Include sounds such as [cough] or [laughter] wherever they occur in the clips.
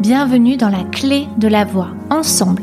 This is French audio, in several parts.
Bienvenue dans la clé de la voix. Ensemble,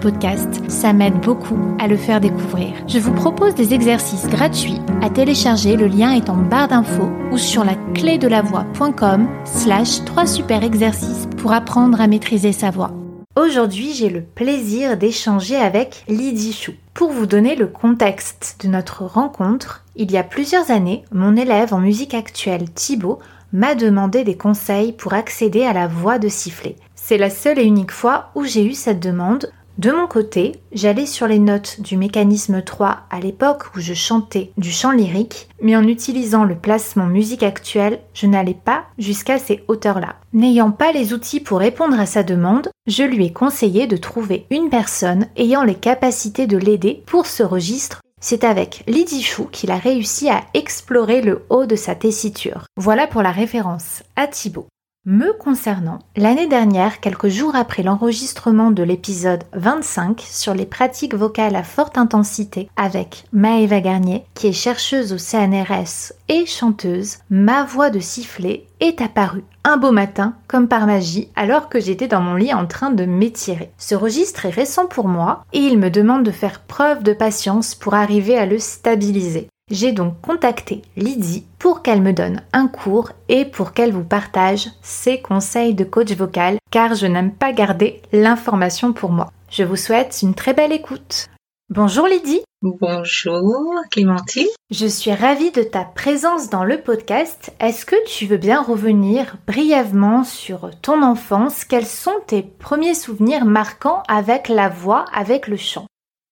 podcast. Ça m'aide beaucoup à le faire découvrir. Je vous propose des exercices gratuits à télécharger, le lien est en barre d'infos ou sur la clé de la voix.com slash 3 super exercices pour apprendre à maîtriser sa voix. Aujourd'hui, j'ai le plaisir d'échanger avec Lydie Chou. Pour vous donner le contexte de notre rencontre, il y a plusieurs années, mon élève en musique actuelle, Thibaut, m'a demandé des conseils pour accéder à la voix de sifflet. C'est la seule et unique fois où j'ai eu cette demande, de mon côté, j'allais sur les notes du mécanisme 3 à l'époque où je chantais du chant lyrique, mais en utilisant le placement musique actuelle, je n'allais pas jusqu'à ces hauteurs-là. N'ayant pas les outils pour répondre à sa demande, je lui ai conseillé de trouver une personne ayant les capacités de l'aider pour ce registre c'est avec Lydie Chou qu'il a réussi à explorer le haut de sa tessiture. Voilà pour la référence à Thibaut. Me concernant, l'année dernière, quelques jours après l'enregistrement de l'épisode 25 sur les pratiques vocales à forte intensité avec Maëva Garnier, qui est chercheuse au CNRS et chanteuse, ma voix de sifflet est apparue un beau matin, comme par magie, alors que j'étais dans mon lit en train de m'étirer. Ce registre est récent pour moi et il me demande de faire preuve de patience pour arriver à le stabiliser. J'ai donc contacté Lydie pour qu'elle me donne un cours et pour qu'elle vous partage ses conseils de coach vocal car je n'aime pas garder l'information pour moi. Je vous souhaite une très belle écoute. Bonjour Lydie. Bonjour Clémentine. Je suis ravie de ta présence dans le podcast. Est-ce que tu veux bien revenir brièvement sur ton enfance? Quels sont tes premiers souvenirs marquants avec la voix, avec le chant?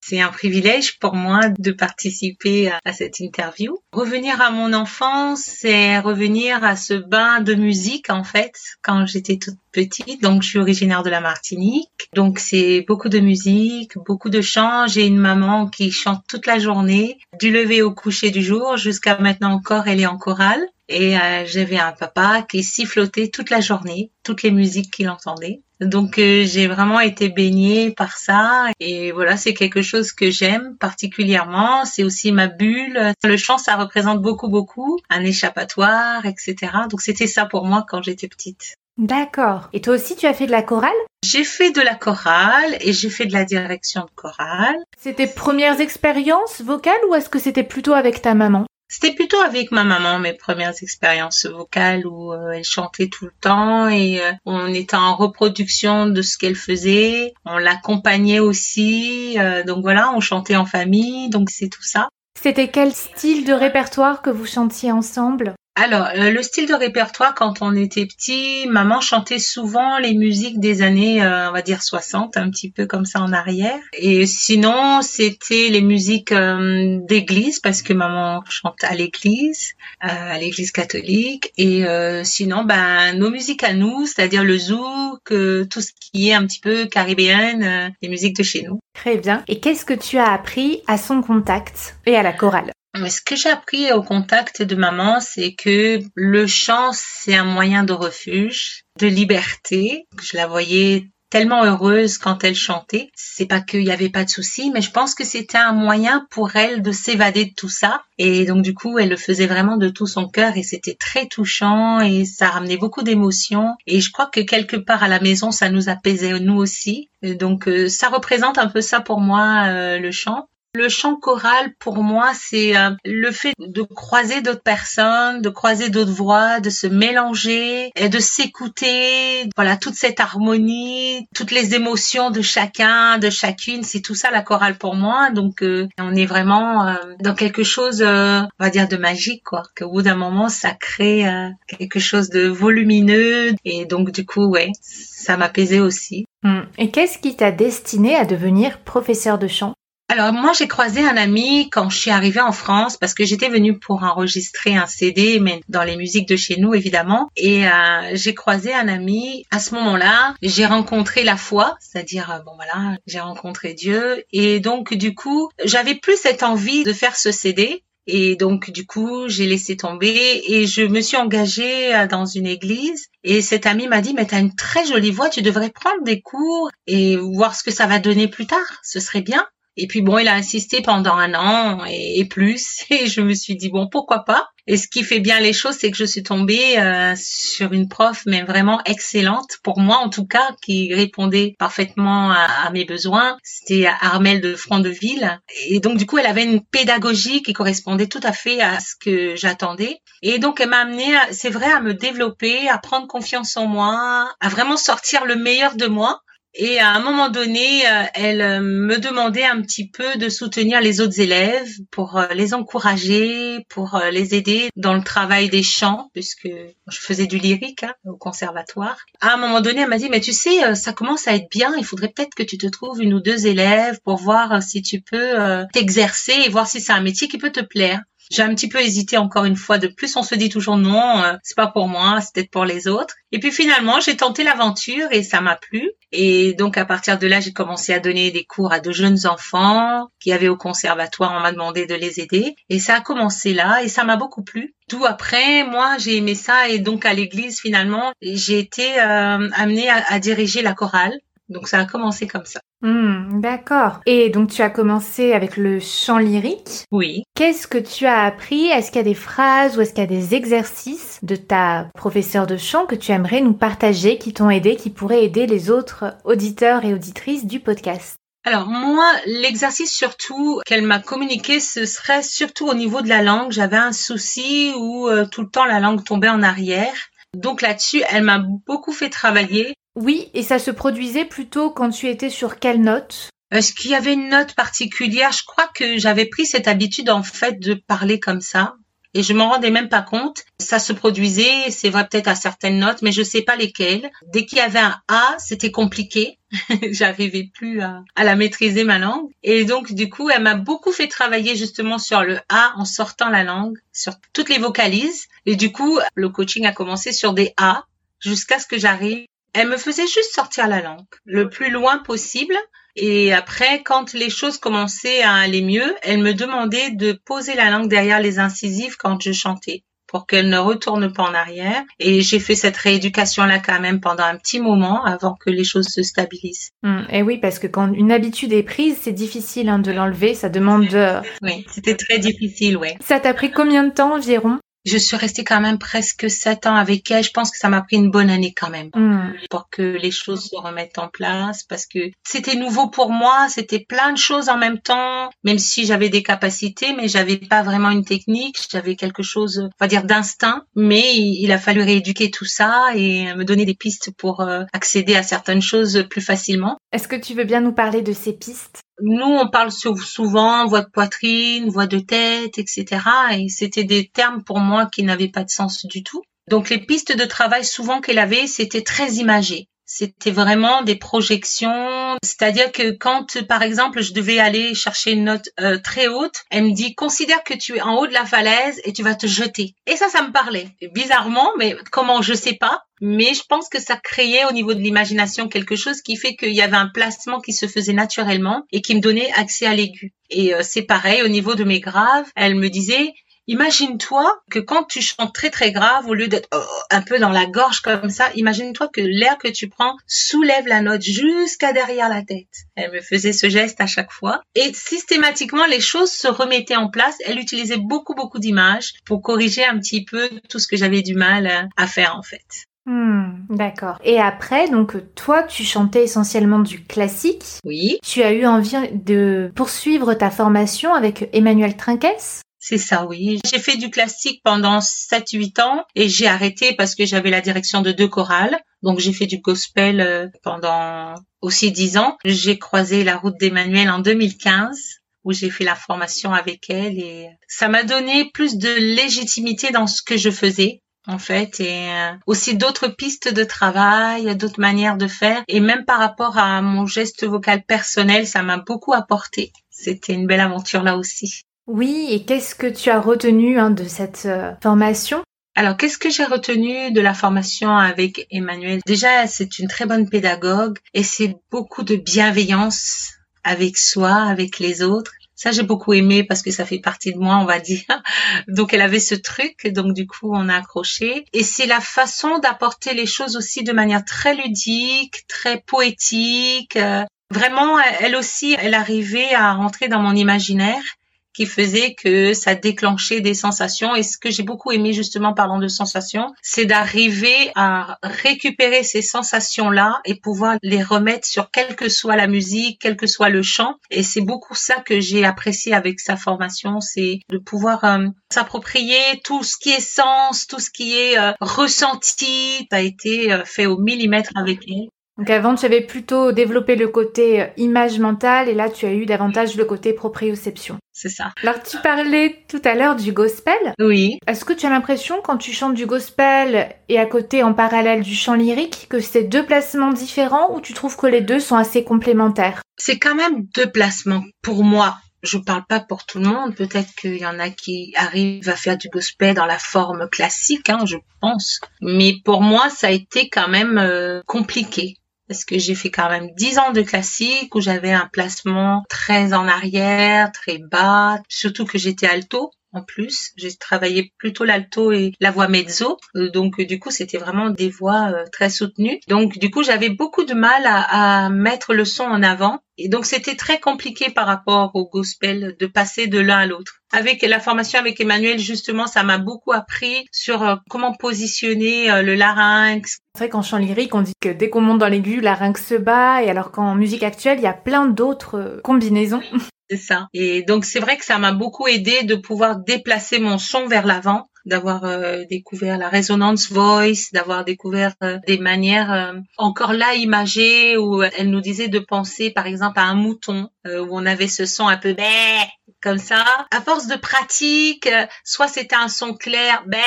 C'est un privilège pour moi de participer à cette interview. Revenir à mon enfance, c'est revenir à ce bain de musique en fait quand j'étais toute petite. Donc je suis originaire de la Martinique. Donc c'est beaucoup de musique, beaucoup de chants. J'ai une maman qui chante toute la journée, du lever au coucher du jour jusqu'à maintenant encore elle est en chorale. Et euh, j'avais un papa qui sifflotait toute la journée, toutes les musiques qu'il entendait. Donc euh, j'ai vraiment été baignée par ça et voilà c'est quelque chose que j'aime particulièrement. C'est aussi ma bulle. Le chant ça représente beaucoup beaucoup un échappatoire etc. Donc c'était ça pour moi quand j'étais petite. D'accord. Et toi aussi tu as fait de la chorale? J'ai fait de la chorale et j'ai fait de la direction de chorale. C'était premières expériences vocales ou est-ce que c'était plutôt avec ta maman? C'était plutôt avec ma maman mes premières expériences vocales où euh, elle chantait tout le temps et euh, on était en reproduction de ce qu'elle faisait. On l'accompagnait aussi, euh, donc voilà, on chantait en famille, donc c'est tout ça. C'était quel style de répertoire que vous chantiez ensemble? Alors, euh, le style de répertoire, quand on était petit, maman chantait souvent les musiques des années, euh, on va dire 60, un petit peu comme ça en arrière. Et sinon, c'était les musiques euh, d'église, parce que maman chante à l'église, à l'église catholique. Et sinon, ben, nos musiques à nous, c'est-à-dire le zouk, tout ce qui est un petit peu caribéenne, les musiques de chez nous. Très bien. Et qu'est-ce que tu as appris à son contact et à la chorale? Ce que j'ai appris au contact de maman, c'est que le chant, c'est un moyen de refuge, de liberté. Je la voyais tellement heureuse quand elle chantait. C'est pas qu'il y avait pas de soucis, mais je pense que c'était un moyen pour elle de s'évader de tout ça. Et donc du coup, elle le faisait vraiment de tout son cœur et c'était très touchant et ça ramenait beaucoup d'émotions. Et je crois que quelque part à la maison, ça nous apaisait nous aussi. donc euh, ça représente un peu ça pour moi, euh, le chant. Le chant choral, pour moi, c'est euh, le fait de croiser d'autres personnes, de croiser d'autres voix, de se mélanger et de s'écouter. Voilà, toute cette harmonie, toutes les émotions de chacun, de chacune, c'est tout ça la chorale pour moi. Donc, euh, on est vraiment euh, dans quelque chose, on va dire, de magique, quoi. Qu'au bout d'un moment, ça crée quelque chose de volumineux. Et donc, du coup, ouais, ça m'apaisait aussi. Hmm. Et qu'est-ce qui t'a destiné à devenir professeur de chant? Alors moi j'ai croisé un ami quand je suis arrivée en France parce que j'étais venue pour enregistrer un CD mais dans les musiques de chez nous évidemment et euh, j'ai croisé un ami à ce moment-là j'ai rencontré la foi c'est-à-dire euh, bon voilà j'ai rencontré Dieu et donc du coup j'avais plus cette envie de faire ce CD et donc, du coup, j'ai laissé tomber et je me suis engagée euh, dans une église. Et cet ami m'a dit, mais tu as une très jolie voix, tu devrais prendre des cours et voir ce que ça va donner plus tard. Ce serait bien. Et puis bon, il a insisté pendant un an et, plus. [laughs] Et je me suis dit, bon, pourquoi pas? Et ce qui fait bien les choses, c'est que je suis tombée euh, sur une prof, mais vraiment excellente, pour moi en tout cas, qui répondait parfaitement à, mes besoins. C'était Armelle de Front-de-Ville. Et donc du coup, elle avait une pédagogie qui correspondait tout à fait à ce que j'attendais. Et donc, elle m'a amené, c'est vrai, à me développer, à prendre confiance en moi, à vraiment sortir le meilleur de moi et à un moment donné, euh, elle euh, me demandait un petit peu de soutenir les autres élèves pour euh, les encourager, pour les aider dans le travail des chants, puisque je faisais du lyrique hein, au conservatoire. À un moment donné, elle m'a dit, mais tu sais, ça commence à être bien, il faudrait peut-être que tu te trouves une ou deux élèves pour voir si tu peux t'exercer et voir si c'est un métier qui peut te plaire. J'ai un petit peu hésité encore une fois de plus. On se dit toujours non, euh, c'est pas pour moi, c'est peut-être pour les autres. Et puis finalement, j'ai tenté l'aventure et ça m'a plu. Et donc à partir de là, j'ai commencé à donner des cours à de jeunes enfants qui avaient au conservatoire. On m'a demandé de les aider et ça a commencé là et ça m'a beaucoup plu. Tout après, moi, j'ai aimé ça et donc à l'église finalement, j'ai été euh, amenée à diriger la chorale. Donc ça a commencé comme ça. Hmm, d'accord. Et donc tu as commencé avec le chant lyrique. Oui. Qu'est-ce que tu as appris? Est-ce qu'il y a des phrases ou est-ce qu'il y a des exercices de ta professeure de chant que tu aimerais nous partager, qui t'ont aidé, qui pourraient aider les autres auditeurs et auditrices du podcast? Alors moi, l'exercice surtout qu'elle m'a communiqué, ce serait surtout au niveau de la langue. J'avais un souci où euh, tout le temps la langue tombait en arrière. Donc là-dessus, elle m'a beaucoup fait travailler. Oui, et ça se produisait plutôt quand tu étais sur quelle note? Est-ce qu'il y avait une note particulière Je crois que j'avais pris cette habitude en fait de parler comme ça. Et je m'en rendais même pas compte. Ça se produisait, c'est vrai peut-être à certaines notes, mais je sais pas lesquelles. Dès qu'il y avait un A, c'était compliqué. [laughs] J'arrivais plus à, la maîtriser ma langue. Et donc du coup, elle m'a beaucoup fait travailler justement sur le A en sortant la langue, sur toutes les vocalises. Et du coup, le coaching a commencé sur des A jusqu'à ce que j'arrive elle me faisait juste sortir la langue le plus loin possible. Et après, quand les choses commençaient à aller mieux, elle me demandait de poser la langue derrière les incisives quand je chantais pour qu'elle ne retourne pas en arrière. Et j'ai fait cette rééducation-là quand même pendant un petit moment avant que les choses se stabilisent. Hum, et oui, parce que quand une habitude est prise, c'est difficile hein, de l'enlever. Ça demande de... Oui, c'était très difficile, oui. Ça t'a pris combien de temps environ? Je suis restée quand même presque sept ans avec elle. Je pense que ça m'a pris une bonne année quand même hmm. pour que les choses se remettent en place parce que c'était nouveau pour moi. C'était plein de choses en même temps, même si j'avais des capacités, mais j'avais pas vraiment une technique. J'avais quelque chose, on va dire, d'instinct. Mais il a fallu rééduquer tout ça et me donner des pistes pour euh, accéder à certaines choses plus facilement. Est-ce que tu veux bien nous parler de ces pistes? Nous, on parle souvent voix de poitrine, voix de tête, etc. Et c'était des termes pour moi qui n'avaient pas de sens du tout. Donc les pistes de travail souvent qu'elle avait, c'était très imagé. C'était vraiment des projections, c'est-à-dire que quand, par exemple, je devais aller chercher une note euh, très haute, elle me dit considère que tu es en haut de la falaise et tu vas te jeter. Et ça, ça me parlait. Bizarrement, mais comment je sais pas. Mais je pense que ça créait au niveau de l'imagination quelque chose qui fait qu'il y avait un placement qui se faisait naturellement et qui me donnait accès à l'aigu. Et euh, c'est pareil au niveau de mes graves. Elle me disait Imagine-toi que quand tu chantes très très grave, au lieu d'être oh, un peu dans la gorge comme ça, imagine-toi que l'air que tu prends soulève la note jusqu'à derrière la tête. Elle me faisait ce geste à chaque fois. Et systématiquement, les choses se remettaient en place. Elle utilisait beaucoup beaucoup d'images pour corriger un petit peu tout ce que j'avais du mal à faire en fait. Hmm, d'accord. Et après, donc toi, tu chantais essentiellement du classique. Oui. Tu as eu envie de poursuivre ta formation avec Emmanuel Trinquès? C'est ça, oui. J'ai fait du classique pendant 7-8 ans et j'ai arrêté parce que j'avais la direction de deux chorales. Donc j'ai fait du gospel euh, pendant aussi 10 ans. J'ai croisé la route d'Emmanuel en 2015 où j'ai fait la formation avec elle et ça m'a donné plus de légitimité dans ce que je faisais en fait et euh, aussi d'autres pistes de travail, d'autres manières de faire et même par rapport à mon geste vocal personnel, ça m'a beaucoup apporté. C'était une belle aventure là aussi. Oui, et qu'est-ce que tu as retenu hein, de cette euh, formation? Alors, qu'est-ce que j'ai retenu de la formation avec Emmanuel? Déjà, c'est une très bonne pédagogue et c'est beaucoup de bienveillance avec soi, avec les autres. Ça, j'ai beaucoup aimé parce que ça fait partie de moi, on va dire. [laughs] Donc, elle avait ce truc, donc du coup, on a accroché. Et c'est la façon d'apporter les choses aussi de manière très ludique, très poétique. Euh, vraiment, elle aussi, elle arrivait à rentrer dans mon imaginaire qui faisait que ça déclenchait des sensations. Et ce que j'ai beaucoup aimé justement parlant de sensations, c'est d'arriver à récupérer ces sensations-là et pouvoir les remettre sur quelle que soit la musique, quel que soit le chant. Et c'est beaucoup ça que j'ai apprécié avec sa formation, c'est de pouvoir euh, s'approprier tout ce qui est sens, tout ce qui est euh, ressenti. Ça a été euh, fait au millimètre avec elle. Donc avant, tu avais plutôt développé le côté euh, image mentale et là, tu as eu davantage le côté proprioception. C'est ça. Alors, tu parlais tout à l'heure du gospel. Oui. Est-ce que tu as l'impression, quand tu chantes du gospel et à côté, en parallèle, du chant lyrique, que c'est deux placements différents ou tu trouves que les deux sont assez complémentaires? C'est quand même deux placements pour moi je parle pas pour tout le monde. Peut-être qu'il y en a qui arrivent à faire du gospel dans la forme classique, hein, je pense. Mais pour moi, ça a été quand même euh, compliqué parce que j'ai fait quand même dix ans de classique où j'avais un placement très en arrière, très bas, surtout que j'étais alto en plus. J'ai travaillé plutôt l'alto et la voix mezzo. Euh, donc, du coup, c'était vraiment des voix euh, très soutenues. Donc, du coup, j'avais beaucoup de mal à, mettre le son en avant. Et donc, c'était très compliqué par rapport au gospel de passer de l'un à l'autre. Avec la formation avec Emmanuel, justement, ça m'a beaucoup appris sur euh, comment positionner le larynx. C'est vrai qu'en chant lyrique, on dit que dès qu'on monte dans l'aigu, le larynx se bat, et alors qu'en musique actuelle, il y a plein d'autres combinaisons. C'est ça. Et donc c'est vrai que ça m'a beaucoup aidé de pouvoir déplacer mon son vers l'avant d'avoir euh, découvert la résonance voice, d'avoir découvert euh, des manières euh, encore là imagées où elle nous disait de penser par exemple à un mouton où on avait ce son un peu bé comme ça. À force de pratique, soit c'était un son clair bé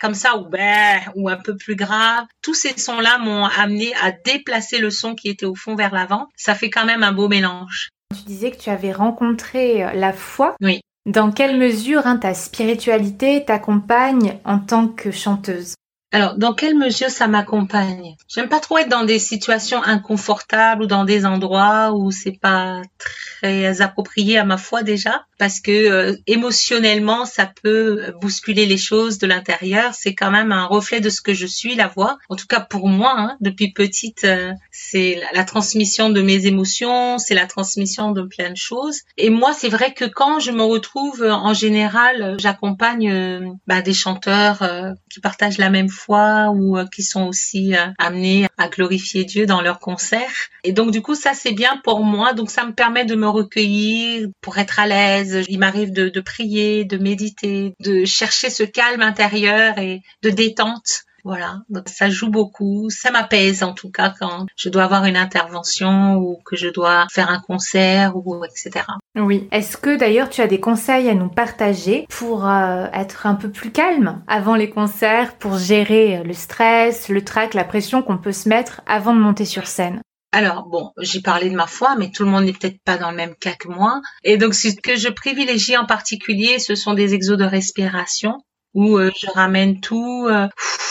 comme ça ou bé ou un peu plus grave. Tous ces sons-là m'ont amené à déplacer le son qui était au fond vers l'avant. Ça fait quand même un beau mélange. Tu disais que tu avais rencontré euh, la foi. Oui. Dans quelle mesure hein, ta spiritualité t'accompagne en tant que chanteuse? Alors, dans quelle mesure ça m'accompagne? J'aime pas trop être dans des situations inconfortables ou dans des endroits où c'est pas très approprié à ma foi déjà, parce que euh, émotionnellement ça peut bousculer les choses de l'intérieur. C'est quand même un reflet de ce que je suis, la voix. En tout cas pour moi, hein, depuis petite, euh, c'est la, transmission de mes émotions, c'est la transmission de plein de choses. Et moi, c'est vrai que quand je me retrouve, en général, j'accompagne euh, bah, des chanteurs qui partagent la même foi ou qui sont aussi amenés à glorifier Dieu dans leurs concerts. Et donc du coup, ça c'est bien pour moi. Donc ça me permet de me recueillir pour être à l'aise. Il m'arrive de, prier, de méditer, de chercher ce calme intérieur et de détente. Voilà, ça joue beaucoup, ça m'apaise en tout cas quand je dois avoir une intervention ou que je dois faire un concert ou etc. Oui. Est-ce que d'ailleurs tu as des conseils à nous partager pour euh, être un peu plus calme avant les concerts, pour gérer le stress, le trac, la pression qu'on peut se mettre avant de monter sur scène? Alors bon, j'ai parlé de ma foi, mais tout le monde n'est peut-être pas dans le même cas que moi. Et donc ce que je privilégie en particulier, ce sont des exos de respiration où euh, je ramène tout euh,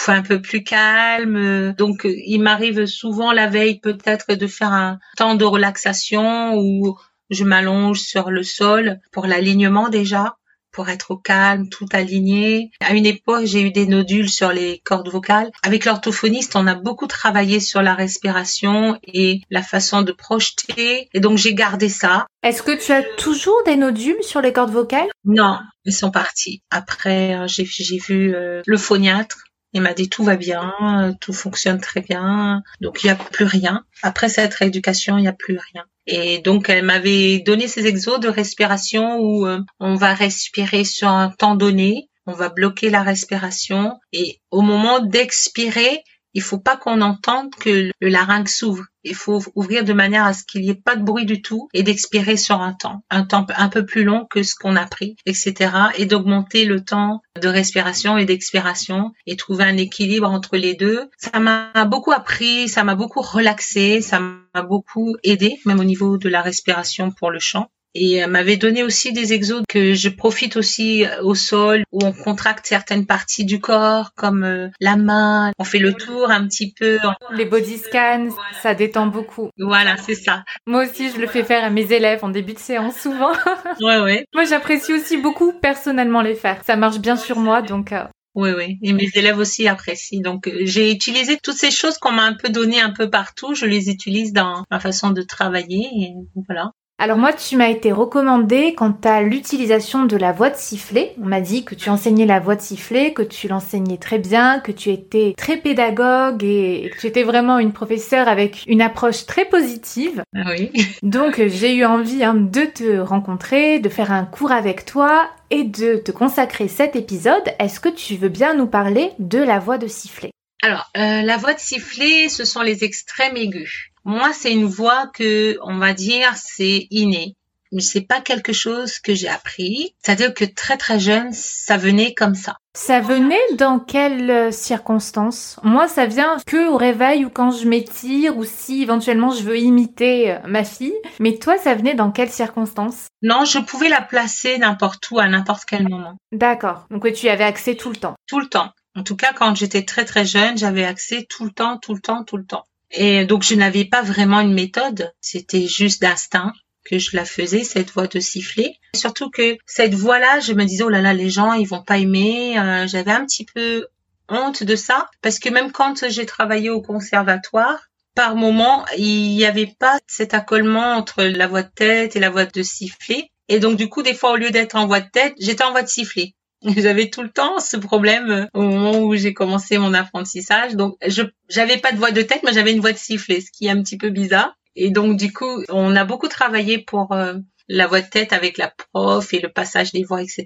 un peu plus calme. Donc il m'arrive souvent la veille peut-être de faire un temps de relaxation où je m'allonge sur le sol pour l'alignement déjà pour être au calme, tout aligné. À une époque, j'ai eu des nodules sur les cordes vocales. Avec l'orthophoniste, on a beaucoup travaillé sur la respiration et la façon de projeter. Et donc, j'ai gardé ça. Est-ce que tu as toujours des nodules sur les cordes vocales? Non, ils sont partis. Après, euh, j'ai vu euh, le phoniatre. Il m'a dit tout va bien, euh, tout fonctionne très bien. Donc, il n'y a plus rien. Après cette rééducation, il n'y a plus rien. Et donc, elle m'avait donné ces exos de respiration où euh, on va respirer sur un temps donné, on va bloquer la respiration et au moment d'expirer, il faut pas qu'on entende que le larynx s'ouvre. Il faut ouvrir de manière à ce qu'il n'y ait pas de bruit du tout et d'expirer sur un temps, un temps un peu plus long que ce qu'on a pris, etc. Et d'augmenter le temps de respiration et d'expiration et trouver un équilibre entre les deux. Ça m'a beaucoup appris, ça m'a beaucoup relaxé, ça m'a beaucoup aidé, même au niveau de la respiration pour le chant et elle m'avait donné aussi des exos que je profite aussi euh, au sol où on contracte certaines parties du corps comme euh, la main, on fait le tour un petit peu. Les body scans, ça détend beaucoup. Voilà, c'est ça. Moi aussi, je le fais faire à mes élèves en début de séance souvent. [laughs] ouais, ouais. Moi, j'apprécie aussi beaucoup personnellement les faire. Ça marche bien sur moi, donc euh, oui, oui. Et mes élèves aussi apprécient. Donc, j'ai utilisé toutes ces choses qu'on m'a un peu données un peu partout. Je les utilise dans ma façon de travailler. Et voilà. Alors moi, tu m'as été recommandé quant à l'utilisation de la voix de sifflet. On m'a dit que tu enseignais la voix de sifflet, que tu l'enseignais très bien, que tu étais très pédagogue et que tu étais vraiment une professeure avec une approche très positive. Ah oui. [laughs] Donc j'ai eu envie hein, de te rencontrer, de faire un cours avec toi et de te consacrer cet épisode. Est-ce que tu veux bien nous parler de la voix de sifflet? Alors, euh, la voix de sifflet, ce sont les extrêmes aigus. Moi, c'est une voix que, on va dire, c'est inné. Mais c'est pas quelque chose que j'ai appris. C'est-à-dire que très très jeune, ça venait comme ça. Ça venait dans quelles euh, circonstances? Moi, ça vient que au réveil ou quand je m'étire ou si éventuellement je veux imiter euh, ma fille. Mais toi, ça venait dans quelles circonstances? Non, je pouvais la placer n'importe où à n'importe quel moment. D'accord. Donc tu y avais accès tout le temps. Tout le temps. En tout cas, quand j'étais très très jeune, j'avais accès tout le temps, tout le temps, tout le temps. Et donc, je n'avais pas vraiment une méthode. C'était juste d'instinct que je la faisais, cette voix de sifflet. Surtout que cette voix-là, je me disais, oh là là, les gens, ils vont pas aimer. Euh, j'avais un petit peu honte de ça. Parce que même quand j'ai travaillé au conservatoire, par moment, il n'y avait pas cet accolement entre la voix de tête et la voix de sifflet. Et donc, du coup, des fois, au lieu d'être en voix de tête, j'étais en voix de sifflet. [laughs] J'avais tout le temps ce problème euh, au moment où j'ai commencé mon apprentissage. Donc, je j'avais pas de voix de tête, mais j'avais une voix de sifflet, ce qui est un petit peu bizarre. Et donc, du coup, on a beaucoup travaillé pour euh, la voix de tête avec la prof et le passage des voix, etc.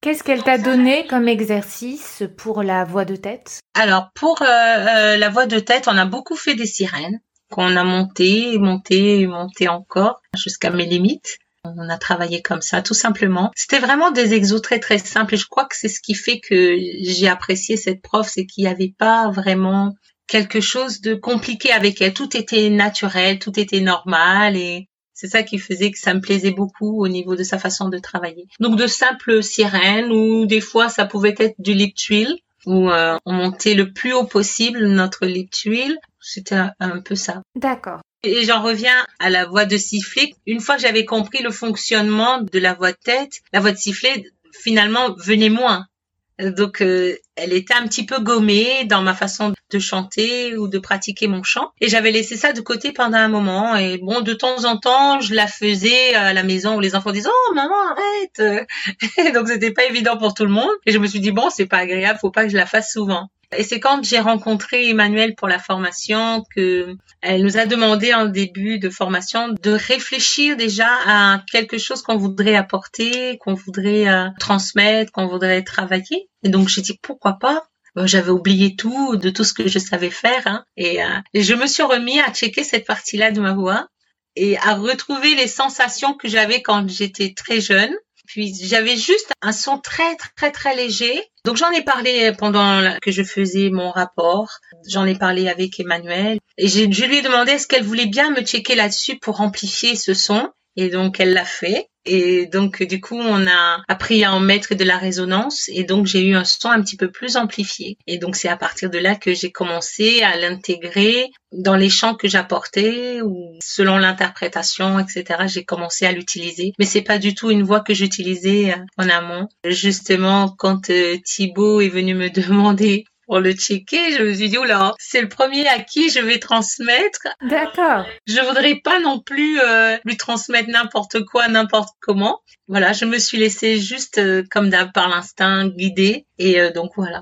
Qu'est-ce qu'elle t'a donné comme exercice pour la voix de tête? Alors, pour euh, la voix de tête, on a beaucoup fait des sirènes qu'on a montées, montées, montées encore jusqu'à mes limites. On a travaillé comme ça, tout simplement. C'était vraiment des exos très très simples et je crois que c'est ce qui fait que j'ai apprécié cette prof, c'est qu'il n'y avait pas vraiment quelque chose de compliqué avec elle. Tout était naturel, tout était normal et c'est ça qui faisait que ça me plaisait beaucoup au niveau de sa façon de travailler. Donc de simples sirènes ou des fois ça pouvait être du lip tuile où euh, on montait le plus haut possible notre lip tuile. C'était un peu ça. D'accord. Et j'en reviens à la voix de sifflet. Une fois que j'avais compris le fonctionnement de la voix de tête, la voix de sifflet finalement venait moins. Donc euh, elle était un petit peu gommée dans ma façon de chanter ou de pratiquer mon chant et j'avais laissé ça de côté pendant un moment et bon de temps en temps je la faisais à la maison où les enfants disaient "Oh maman, arrête." [laughs] donc c'était pas évident pour tout le monde et je me suis dit bon, c'est pas agréable, faut pas que je la fasse souvent. Et c'est quand j'ai rencontré Emmanuel pour la formation que elle nous a demandé en début de formation de réfléchir déjà à quelque chose qu'on voudrait apporter, qu'on voudrait euh, transmettre, qu'on voudrait travailler. Et donc j'ai dit pourquoi pas? J'avais oublié tout de tout ce que je savais faire hein. et, euh, et je me suis remis à checker cette partie-là de ma voix et à retrouver les sensations que j'avais quand j'étais très jeune puis j'avais juste un son très très très léger. Donc j'en ai parlé pendant que je faisais mon rapport. J'en ai parlé avec Emmanuel et je lui ai demandé est-ce qu'elle voulait bien me checker là-dessus pour amplifier ce son. Et donc elle l'a fait. Et donc du coup on a appris à en mettre de la résonance et donc j'ai eu un son un petit peu plus amplifié. Et donc c'est à partir de là que j'ai commencé à l'intégrer dans les chants que j'apportais ou selon l'interprétation, etc. J'ai commencé à l'utiliser, mais c'est pas du tout une voix que j'utilisais euh, en amont. Justement, quand euh, Thibaut est venu me [laughs] demander pour le checker, je me suis dit, oula, c'est le premier à qui je vais transmettre. D'accord. Je voudrais pas non plus euh, lui transmettre n'importe quoi, n'importe comment. Voilà, je me suis laissée juste euh, comme d'hab par l'instinct guider et euh, donc voilà.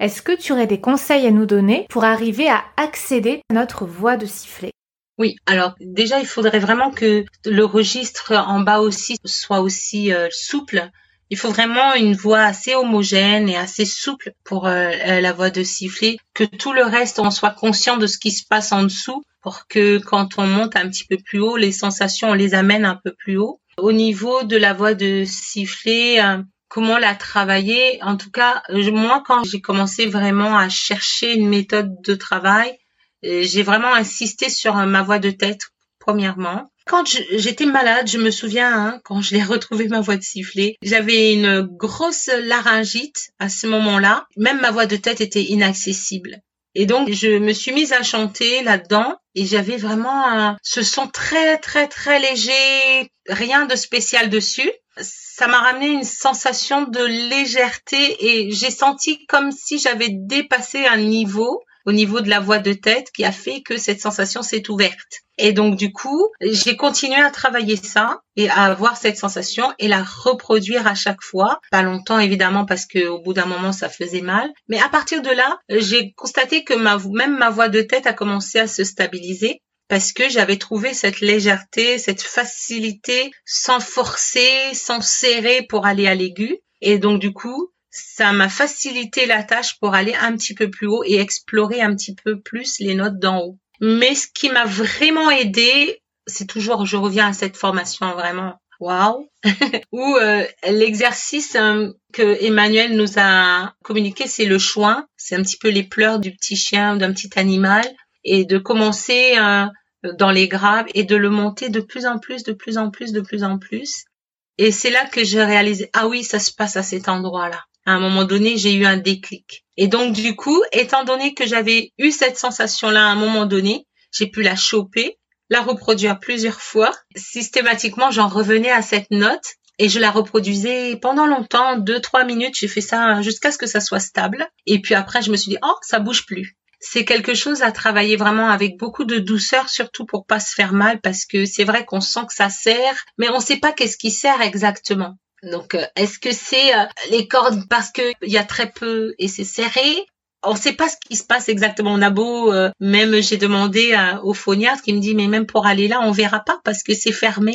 Est-ce que tu aurais des conseils à nous donner pour arriver à accéder à notre voix de sifflet? Oui, alors déjà, il faudrait vraiment que le registre en bas aussi soit aussi souple Il faut vraiment une voix assez homogène et assez souple pour euh, la voix de siffler, que tout le reste, on soit conscient de ce qui se passe en dessous pour que quand on monte un petit peu plus haut, les sensations, on les amène un peu plus haut. Au niveau de la voix de siffler, euh, comment la travailler En tout cas, moi, quand j'ai commencé vraiment à chercher une méthode de travail, euh, j'ai vraiment insisté sur ma voix de tête, premièrement. Quand j'étais malade, je me souviens, hein, quand je l'ai [laughs] retrouvé ma voix de sifflet, j'avais une grosse laryngite à ce moment-là. Même ma voix de tête était inaccessible. Et donc, je me suis mise à chanter là-dedans et j'avais vraiment ce son très, très, très léger, rien de spécial dessus. Ça m'a ramené une sensation de légèreté et j'ai senti comme si j'avais dépassé un niveau au niveau de la voix de tête qui a fait que cette sensation s'est ouverte. Et donc du coup, j'ai continué à travailler ça et à avoir cette sensation et la reproduire à chaque fois. Pas longtemps évidemment parce que au bout d'un moment ça faisait mal. Mais à partir de là, j'ai constaté que même ma voix de tête a commencé à se stabiliser parce que j'avais trouvé cette légèreté, cette facilité sans forcer, sans serrer pour aller à l'aigu. Et donc du coup, ça m'a facilité la tâche pour aller un petit peu plus haut et explorer un petit peu plus les notes d'en haut. Mais ce qui m'a vraiment aidé, c'est toujours, je reviens à cette formation vraiment, waouh, [laughs] où euh, l'exercice euh, que Emmanuel nous a communiqué, c'est le choix, c'est un petit peu les pleurs du petit chien, d'un petit animal, et de commencer euh, dans les graves et de le monter de plus en plus, de plus en plus, de plus en plus. Et c'est là que j'ai réalisé, ah oui, ça se passe à cet endroit-là à un moment donné, j'ai eu un déclic. Et donc, du coup, étant donné que j'avais eu cette sensation-là à un moment donné, j'ai pu la choper, la reproduire plusieurs fois. Systématiquement, j'en revenais à cette note et je la reproduisais pendant longtemps, deux, trois minutes. J'ai fait ça jusqu'à ce que ça soit stable. Et puis après, je me suis dit, oh, ça bouge plus. C'est quelque chose à travailler vraiment avec beaucoup de douceur, surtout pour pas se faire mal, parce que c'est vrai qu'on sent que ça sert, mais on sait pas qu'est-ce qui sert exactement. Donc, euh, est-ce que c'est euh, les cordes parce qu'il y a très peu et c'est serré? On ne sait pas ce qui se passe exactement. On a beau, euh, même j'ai demandé au phoniatre qui me dit mais même pour aller là, on verra pas parce que c'est fermé,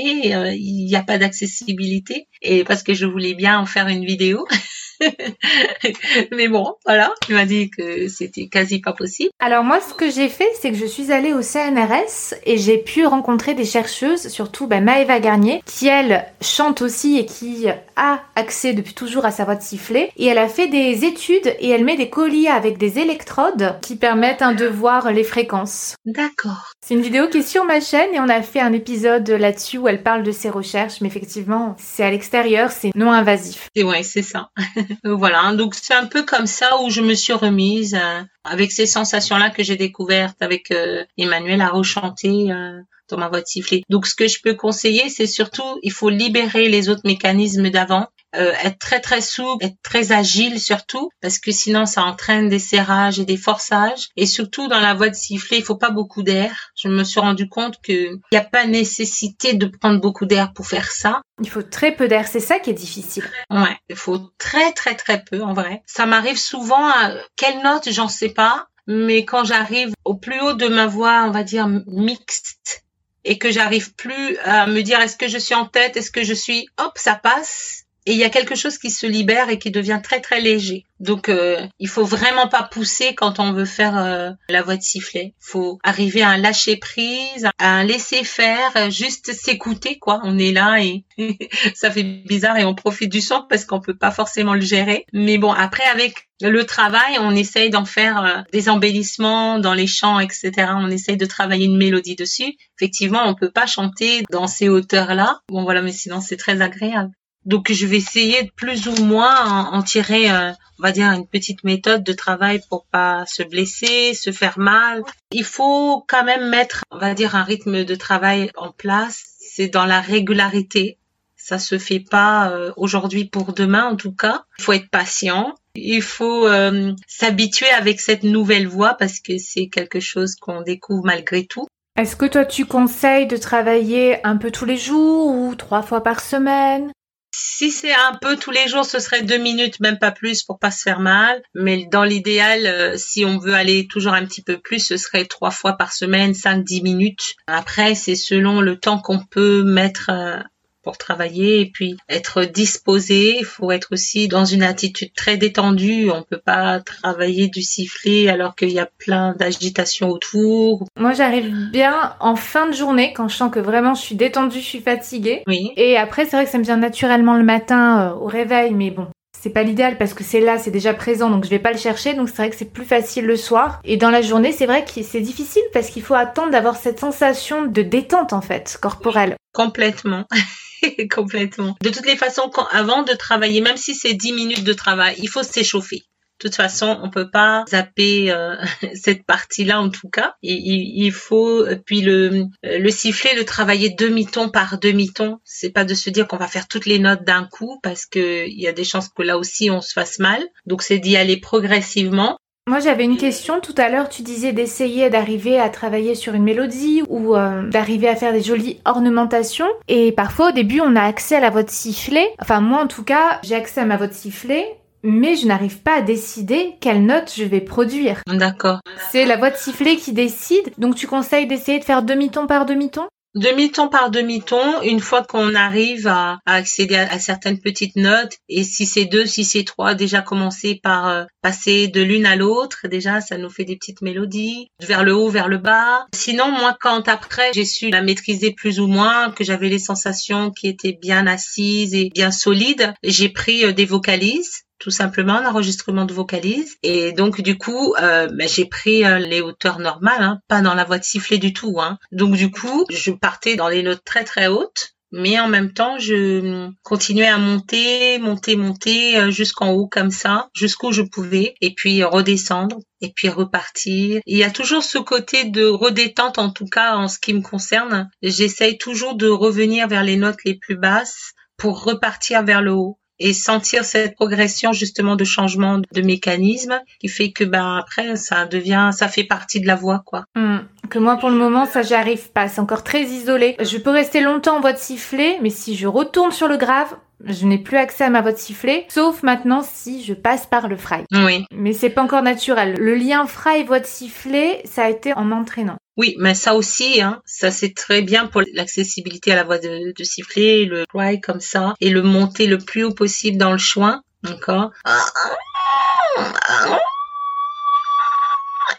il n'y a pas d'accessibilité et parce que je voulais bien en faire une vidéo. [laughs] [laughs] Mais bon, voilà, tu m'as dit que c'était quasi pas possible. Alors moi, ce que j'ai fait, c'est que je suis allée au CNRS et j'ai pu rencontrer des chercheuses, surtout bah, Maëva Garnier, qui elle chante aussi et qui a accès depuis toujours à sa voix de sifflet. Et elle a fait des études et elle met des colliers avec des électrodes qui permettent hein, de voir les fréquences. D'accord. C'est une vidéo qui est sur ma chaîne et on a fait un épisode là-dessus où elle parle de ses recherches, mais effectivement, c'est à l'extérieur, c'est non invasif. Et ouais, c'est ça. [laughs] voilà, donc c'est un peu comme ça où je me suis remise euh, avec ces sensations-là que j'ai découvertes avec euh, Emmanuel à rechanter euh, dans ma voix de sifflet. Donc ce que je peux conseiller, c'est surtout il faut libérer les autres mécanismes d'avant euh, être très très souple, être très agile surtout, parce que sinon ça entraîne des serrages et des forçages. Et surtout dans la voie de sifflet, il faut pas beaucoup d'air. Je me suis rendu compte qu'il n'y a pas nécessité de prendre beaucoup d'air pour faire ça. Il faut très peu d'air, c'est ça qui est difficile. Ouais, il faut très très très peu en vrai. Ça m'arrive souvent à quelle note, j'en sais pas, mais quand j'arrive au plus haut de ma voix, on va dire mixte, et que j'arrive plus à me dire est-ce que je suis en tête, est-ce que je suis, hop, ça passe et il y a quelque chose qui se libère et qui devient très très léger. Donc euh, il faut vraiment pas pousser quand on veut faire euh, la voix de sifflet. Faut arriver à un lâcher prise, à un laisser faire, juste s'écouter quoi. On est là et [laughs] ça fait bizarre et on profite du son parce qu'on peut pas forcément le gérer. Mais bon après avec le travail, on essaye d'en faire euh, des embellissements dans les chants, etc. On essaye de travailler une mélodie dessus. Effectivement, on peut pas chanter dans ces hauteurs-là. Bon voilà, mais sinon c'est très agréable. Donc je vais essayer de plus ou moins en, tirer, euh, on va dire, une petite méthode de travail pour pas se blesser, se faire mal. Il faut quand même mettre, on va dire, un rythme de travail en place. C'est dans la régularité. Ça se fait pas euh, aujourd'hui pour demain en tout cas. Il faut être patient. Il faut euh, s'habituer avec cette nouvelle voie parce que c'est quelque chose qu'on découvre malgré tout. Est-ce que toi tu conseilles de travailler un peu tous les jours ou trois fois par semaine? Si c'est un peu tous les jours, ce serait deux minutes, même pas plus, pour pas se faire mal. Mais dans l'idéal, euh, si on veut aller toujours un petit peu plus, ce serait trois fois par semaine, cinq, dix minutes. Après, c'est selon le temps qu'on peut mettre euh, pour travailler et puis être disposé. Il faut être aussi dans une attitude très détendue. On peut pas travailler du sifflet alors qu'il y a plein d'agitation autour. Moi, j'arrive bien en fin de journée quand je sens que vraiment je suis détendue, je suis fatiguée. Oui. Et après, c'est vrai que ça me vient naturellement le matin euh, au réveil, mais bon, c'est pas l'idéal parce que c'est là, c'est déjà présent, donc je vais pas le chercher. Donc c'est vrai que c'est plus facile le soir. Et dans la journée, c'est vrai que c'est difficile parce qu'il faut attendre d'avoir cette sensation de détente en fait, corporelle. Complètement. [laughs] Complètement. De toutes les façons, avant de travailler, même si c'est 10 minutes de travail, il faut s'échauffer. Toute façon, on peut pas zapper euh, [laughs] cette partie-là en tout cas. Il, il, faut puis le le sifflet, le travailler demi-ton par demi-ton. C'est pas de se dire qu'on va faire toutes les notes d'un coup parce que il y a des chances que là aussi on se fasse mal. Donc c'est d'y aller progressivement. Moi, j'avais une question tout à l'heure. Tu disais d'essayer d'arriver à travailler sur une mélodie ou euh, d'arriver à faire des jolies ornementations. Et parfois, au début, on a accès à la voix de sifflet. Enfin, moi, en tout cas, j'ai accès à ma voix de sifflet mais je n'arrive pas à décider quelle note je vais produire. D'accord. C'est la voix de sifflet qui décide, donc tu conseilles d'essayer de faire demi-ton par demi-ton? Demi-ton par demi-ton, une fois qu'on arrive à, accéder à, certaines petites notes, et si c'est deux, si c'est trois, déjà commencer par euh, passer de l'une à l'autre, déjà ça nous fait des petites mélodies, vers le haut, vers le bas. Sinon, moi, quand après j'ai su la maîtriser plus ou moins, que j'avais les sensations qui étaient bien assises et bien solides, j'ai pris euh, des vocalises tout simplement l'enregistrement de vocalise et donc du coup euh, ben, j'ai pris euh, les hauteurs normales hein, pas dans la voix de sifflet du tout hein. donc du coup je partais dans les notes très très hautes mais en même temps je continuais à monter monter monter euh, jusqu'en haut comme ça jusqu'où je pouvais et puis redescendre et puis repartir. Il y a toujours ce côté de redétente en tout cas en ce qui me concerne. J'essaye toujours de revenir vers les notes les plus basses pour repartir vers le haut et sentir cette progression justement de changement de mécanisme qui fait que ben après ça devient ça fait partie de la voix quoi. Hmm. Que moi pour le moment ça j'y arrive pas, c'est encore très isolé. Je peux rester longtemps en voix de sifflet, mais si je retourne sur le grave, je n'ai plus accès à ma voix de sifflet, sauf maintenant si je passe par le fry. Oui. Mais c'est pas encore naturel. Le lien fry voix de sifflet, ça a été en m'entraînant. Oui, mais ça aussi, hein, ça c'est très bien pour l'accessibilité à la voix de, de sifflet, le fry comme ça, et le monter le plus haut possible dans le choin, d'accord.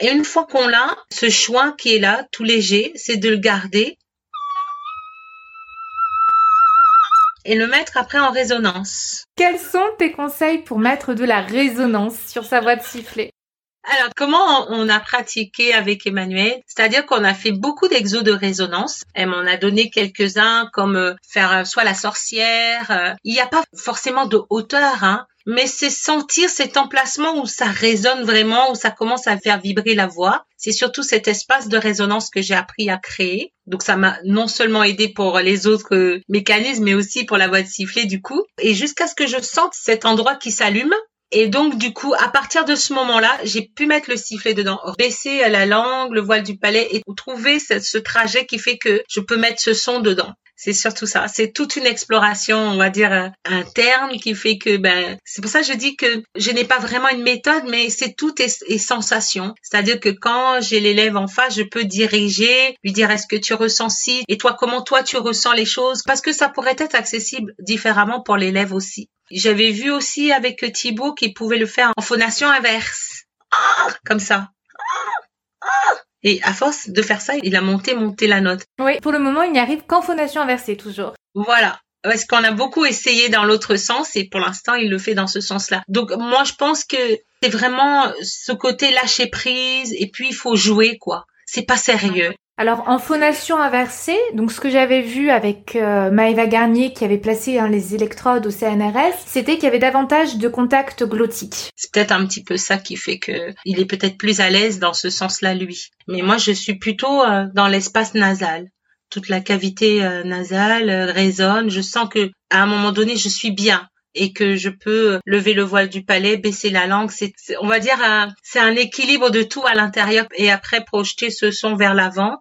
Et une fois qu'on l'a, ce choin qui est là, tout léger, c'est de le garder et le mettre après en résonance. Quels sont tes conseils pour mettre de la résonance sur sa voix de sifflet alors, comment on a pratiqué avec Emmanuel? C'est-à-dire qu'on a fait beaucoup d'exos de résonance. Elle m'en a donné quelques-uns, comme euh, faire euh, soit la sorcière. Euh. Il n'y a pas forcément de hauteur, hein, mais c'est sentir cet emplacement où ça résonne vraiment, où ça commence à faire vibrer la voix. C'est surtout cet espace de résonance que j'ai appris à créer. Donc ça m'a non seulement aidé pour les autres mécanismes, mais aussi pour la voix de sifflet du coup. Et jusqu'à ce que je sente cet endroit qui s'allume, et donc, du coup, à partir de ce moment-là, j'ai pu mettre le sifflet dedans, baisser la langue, le voile du palais et trouver ce, trajet qui fait que je peux mettre ce son dedans. C'est surtout ça. C'est toute une exploration, on va dire, euh, interne qui fait que, ben, c'est pour ça que je dis que je n'ai pas vraiment une méthode, mais c'est tout est, est sensation. C'est-à-dire que quand j'ai l'élève en face, je peux diriger, lui dire est-ce que tu ressens ci, et toi, comment toi tu ressens les choses, parce que ça pourrait être accessible différemment pour l'élève aussi. J'avais vu aussi avec Thibaut qu'il pouvait le faire en phonation inverse. Comme ça. Et à force de faire ça, il a monté, monté la note. Oui, pour le moment, il n'y arrive qu'en phonation inversée, toujours. Voilà. Parce qu'on a beaucoup essayé dans l'autre sens et pour l'instant, il le fait dans ce sens-là. Donc, moi, je pense que c'est vraiment ce côté lâcher prise et puis il faut jouer, quoi. C'est pas sérieux. Alors en phonation inversée, donc ce que j'avais vu avec euh, Maëva Garnier qui avait placé hein, les électrodes au CNRS, c'était qu'il y avait davantage de contact glottique. C'est peut-être un petit peu ça qui fait que il est peut-être plus à l'aise dans ce sens-là lui. Mais moi je suis plutôt euh, dans l'espace nasal. Toute la cavité euh, nasale résonne, je sens que à un moment donné je suis bien et que je peux lever le voile du palais, baisser la langue. C'est, on va dire, c'est un équilibre de tout à l'intérieur et après projeter ce son vers l'avant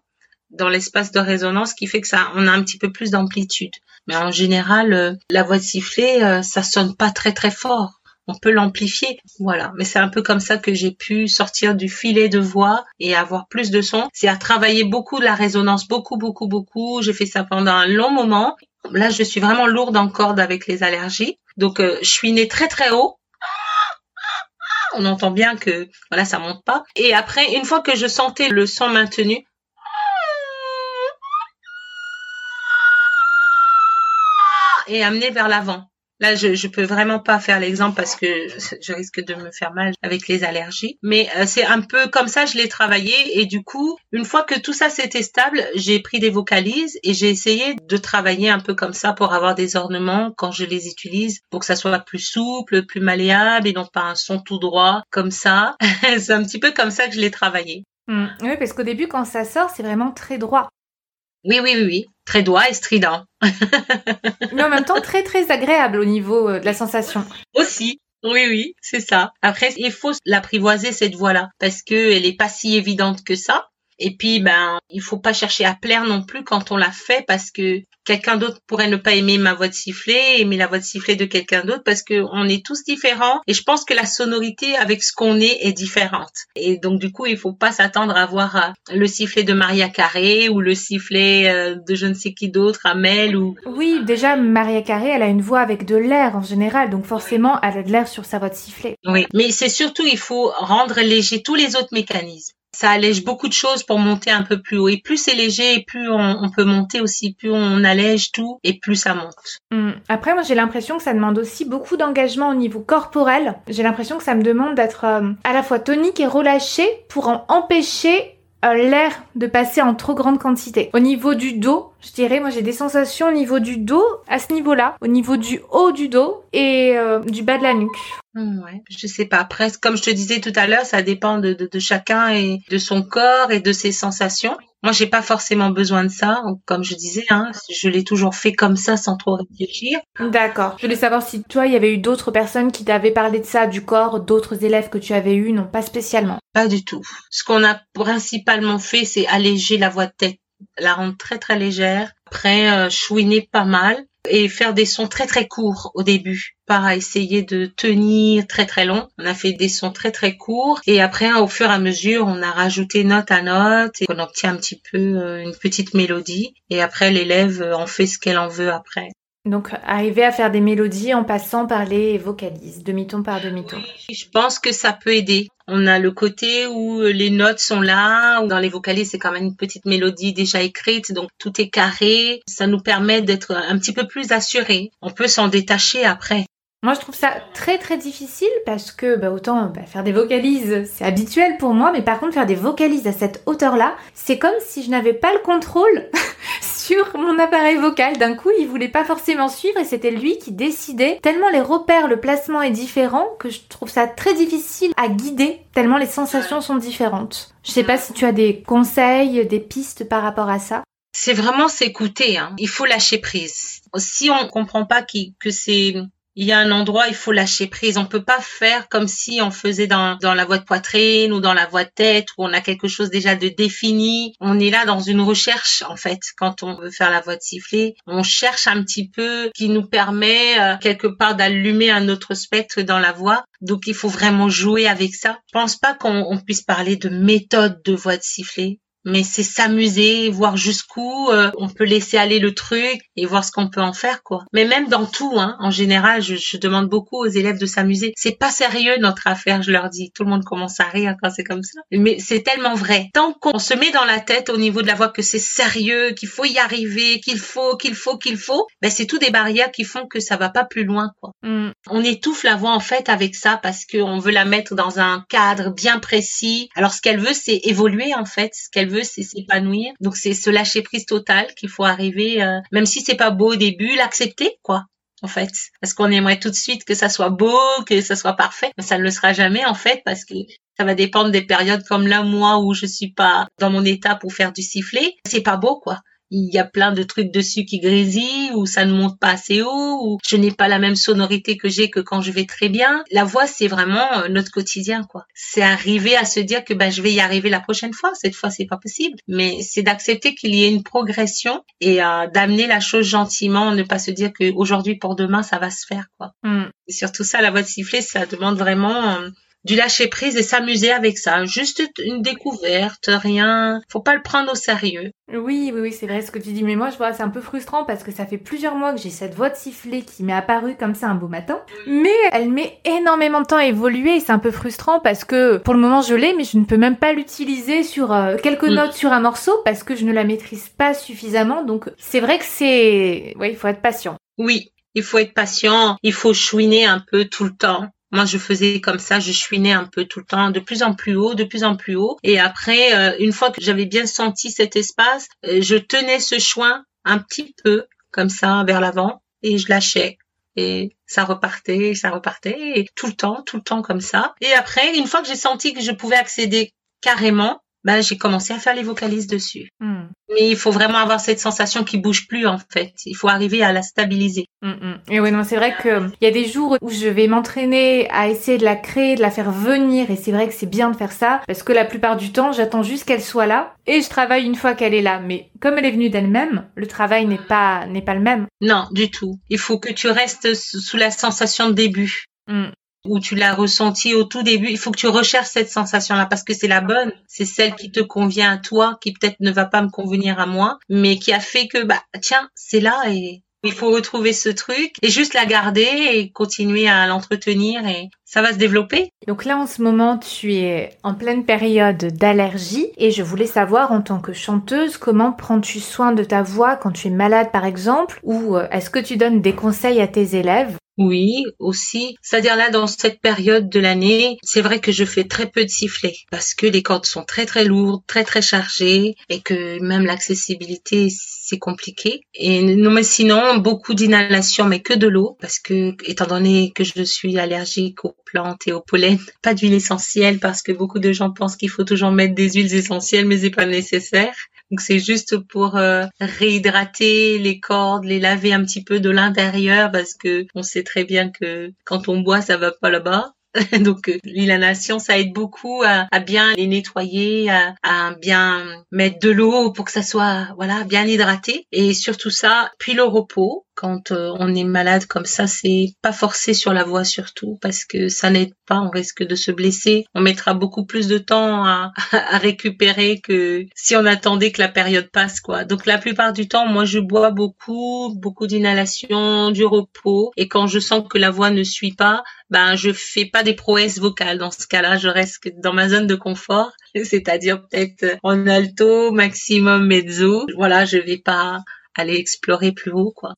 dans l'espace de résonance qui fait que ça, on a un petit peu plus d'amplitude. Mais en général, euh, la voix de sifflet, euh, ça sonne pas très très fort. on peut l'amplifier. Voilà. Mais c'est un peu comme ça que j'ai pu sortir du filet de voix et avoir plus de son. C'est à travailler beaucoup la résonance, beaucoup, beaucoup, beaucoup. J'ai fait ça pendant un long moment. Là, je suis vraiment lourde en corde avec les allergies. Donc, euh, je suis née très, très haut. On entend bien que, voilà, ça monte pas. Et après, une fois que je sentais le son maintenu, et amené vers l'avant. Là, je, je peux vraiment pas faire l'exemple parce que je risque de me faire mal avec les allergies. Mais euh, c'est un peu comme ça, je l'ai travaillé. Et du coup, une fois que tout ça c'était stable, j'ai pris des vocalises et j'ai essayé de travailler un peu comme ça pour avoir des ornements quand je les utilise, pour que ça soit plus souple, plus malléable et non pas un son tout droit comme ça. [laughs] c'est un petit peu comme ça que je l'ai travaillé. Mmh. Oui, parce qu'au début, quand ça sort, c'est vraiment très droit. Oui, oui, oui, oui. Très droit et strident. [laughs] Mais en même temps, très, très agréable au niveau euh, de la sensation. Aussi. Oui, oui, c'est ça. Après, il faut l'apprivoiser, cette voix-là, parce qu'elle est pas si évidente que ça. Et puis, ben, il faut pas chercher à plaire non plus quand on l'a fait parce que quelqu'un d'autre pourrait ne pas aimer ma voix de sifflet, aimer la voix de sifflet de quelqu'un d'autre parce que on est tous différents et je pense que la sonorité avec ce qu'on est est différente. Et donc, du coup, il faut pas s'attendre à voir euh, le sifflet de Maria Carré ou le sifflet euh, de je ne sais qui d'autre, Amel ou... Oui, déjà, Maria Carré, elle a une voix avec de l'air en général, donc forcément, elle a de l'air sur sa voix de sifflet. Oui, mais c'est surtout, il faut rendre léger tous les autres mécanismes ça allège beaucoup de choses pour monter un peu plus haut. Et plus c'est léger, et plus on, peut monter aussi, plus on allège tout, et plus ça monte. Hmm. Après, moi, j'ai l'impression que ça demande aussi beaucoup d'engagement au niveau corporel. J'ai l'impression que ça me demande d'être euh, à la fois tonique et relâché pour en empêcher l'air de passer en trop grande quantité. Au niveau du dos, je dirais, moi j'ai des sensations au niveau du dos, à ce niveau-là, au niveau du haut du dos et euh, du bas de la nuque. Hmm, ouais, je sais pas. Après, comme je te disais tout à l'heure, ça dépend de, de, chacun et de son corps et de ses sensations. Moi, j'ai pas forcément besoin de ça. Comme je disais, hein, je l'ai toujours fait comme ça sans trop réfléchir. D'accord. Je voulais savoir si toi, il y avait eu d'autres personnes qui t'avaient parlé de ça, du corps, d'autres élèves que tu avais eu, non pas spécialement. Pas du tout. Ce qu'on a principalement fait, c'est alléger la voix de tête, la rendre très très légère. Après, euh, chouiner pas mal et faire des sons très très courts au début, pas à essayer de tenir très très long. On a fait des sons très très courts et après au fur et à mesure on a rajouté note à note et on obtient un petit peu euh, une petite mélodie et après l'élève en fait ce qu'elle en veut après. Donc arriver à faire des mélodies en passant par les vocalises, demi-ton par demi-ton. Je pense que ça peut aider. On a le côté où les notes sont là, où dans les vocalises c'est quand même une petite mélodie déjà écrite, donc tout est carré. Ça nous permet d'être un petit peu plus assuré. On peut s'en détacher après. Moi, je trouve ça très très difficile parce que bah, autant bah, faire des vocalises, c'est habituel pour moi, mais par contre faire des vocalises à cette hauteur-là, c'est comme si je n'avais pas le contrôle [laughs] sur mon appareil vocal. D'un coup, il voulait pas forcément suivre et c'était lui qui décidait. Tellement les repères, le placement est différent que je trouve ça très difficile à guider, tellement les sensations sont différentes. Je sais pas si tu as des conseils, des pistes par rapport à ça. C'est vraiment s'écouter. Hein. Il faut lâcher prise. Si on comprend pas que c'est il y a un endroit, il faut lâcher prise. On peut pas faire comme si on faisait dans, dans la voie de poitrine ou dans la voie de tête où on a quelque chose déjà de défini. On est là dans une recherche, en fait, quand on veut faire la voix de sifflet. On cherche un petit peu qui nous permet euh, quelque part d'allumer un autre spectre dans la voix. Donc il faut vraiment jouer avec ça. Je pense pas qu'on puisse parler de méthode de voix de sifflet mais c'est s'amuser, voir jusqu'où euh, on peut laisser aller le truc et voir ce qu'on peut en faire quoi. Mais même dans tout, hein, en général, je, je demande beaucoup aux élèves de s'amuser. C'est pas sérieux notre affaire, je leur dis. Tout le monde commence à rire quand c'est comme ça, mais c'est tellement vrai. Tant qu'on se met dans la tête au niveau de la voix que c'est sérieux, qu'il faut y arriver, qu'il faut, qu'il faut, qu'il faut, ben c'est tout des barrières qui font que ça va pas plus loin quoi. Mm. On étouffe la voix en fait avec ça parce qu'on veut la mettre dans un cadre bien précis. Alors ce qu'elle veut, c'est évoluer en fait. Ce qu'elle veut c'est s'épanouir. Donc c'est ce lâcher prise total qu'il faut arriver, euh, même si c'est pas beau au début, l'accepter quoi. En fait, parce qu'on aimerait tout de suite que ça soit beau, que ça soit parfait, mais ça ne le sera jamais en fait, parce que ça va dépendre des périodes comme là moi où je suis pas dans mon état pour faire du sifflet. C'est pas beau quoi il y a plein de trucs dessus qui grésillent ou ça ne monte pas assez haut ou je n'ai pas la même sonorité que j'ai que quand je vais très bien. La voix, c'est vraiment euh, notre quotidien, quoi. C'est arriver à se dire que ben je vais y arriver la prochaine fois. Cette fois, c'est pas possible, mais c'est d'accepter qu'il y ait une progression et euh, d'amener la chose gentiment, ne pas se dire que aujourd'hui pour demain ça va se faire, quoi. Hmm. surtout ça, la voix de sifflet, ça demande vraiment euh, du lâcher prise et s'amuser avec ça. Juste une découverte, rien. Faut pas le prendre au sérieux. Oui, oui, oui, c'est vrai ce que tu dis. Mais moi, je vois, c'est un peu frustrant parce que ça fait plusieurs mois que j'ai cette voix de sifflet qui m'est apparue comme ça un beau matin. Mais elle met énormément de temps à évoluer et c'est un peu frustrant parce que pour le moment, je l'ai, mais je ne peux même pas l'utiliser sur euh, quelques mm. notes sur un morceau parce que je ne la maîtrise pas suffisamment. Donc, c'est vrai que c'est, oui, il faut être patient. Oui, il faut être patient, il faut chouiner un peu tout le temps. Moi, je faisais comme ça, je chouinais un peu tout le temps, de plus en plus haut, de plus en plus haut. Et après, euh, une fois que j'avais bien senti cet espace, euh, je tenais ce chouin un petit peu comme ça vers l'avant et je lâchais. Et ça repartait, ça repartait, et tout le temps, tout le temps comme ça. Et après, une fois que j'ai senti que je pouvais accéder carrément, ben, j'ai commencé à faire les vocalises dessus. Hmm. Mais il faut vraiment avoir cette sensation qui bouge plus en fait. Il faut arriver à la stabiliser. Hmm, hmm. Et oui, non, c'est vrai que il y a des jours où je vais m'entraîner à essayer de la créer, de la faire venir, et c'est vrai que c'est bien de faire ça parce que la plupart du temps, j'attends juste qu'elle soit là et je travaille une fois qu'elle est là. Mais comme elle est venue d'elle-même, le travail n'est pas n'est pas le même. Non, du tout. Il faut que tu restes sous la sensation de début où tu l'as ressenti au tout début, il faut que tu recherches cette sensation-là parce que c'est la bonne, c'est celle qui te convient à toi, qui peut-être ne va pas me convenir à moi, mais qui a fait que bah tiens, c'est là et il faut retrouver ce truc et juste la garder et continuer à l'entretenir et ça va se développer. Donc là, en ce moment, tu es en pleine période d'allergie et je voulais savoir, en tant que chanteuse, comment prends-tu soin de ta voix quand tu es malade, par exemple, ou euh, est-ce que tu donnes des conseils à tes élèves? Oui, aussi. C'est-à-dire là, dans cette période de l'année, c'est vrai que je fais très peu de sifflets parce que les cordes sont très très lourdes, très très chargées et que même l'accessibilité c'est compliqué. Et non, mais sinon beaucoup d'inhalation, mais que de l'eau parce que étant donné que je suis allergique aux plantes et au pollen, [laughs] pas d'huile essentielle parce que beaucoup de gens pensent qu'il faut toujours mettre des huiles essentielles, mais c'est pas nécessaire. Donc c'est juste pour euh, réhydrater les cordes, les laver un petit peu de l'intérieur parce que on sait très bien que quand on boit ça va pas là-bas. [laughs] Donc euh, nation, ça aide beaucoup à, bien les nettoyer, à, bien mettre de l'eau pour que ça soit voilà bien hydraté et surtout ça. Puis le repos, quand euh, on est malade comme ça, c'est pas forcé sur la voix surtout parce que ça n'aide pas, on risque de se blesser. On mettra beaucoup plus de temps à, [laughs] à, récupérer que si on attendait que la période passe quoi. Donc la plupart du temps, moi je bois beaucoup, beaucoup d'inhalation, du repos et quand je sens que la voix ne suit pas, ben je fais pas des prouesses vocales. Dans ce cas-là, je reste dans ma zone de confort, [laughs] c'est-à-dire peut-être en alto, maximum mezzo. Voilà, je vais pas aller explorer plus haut quoi.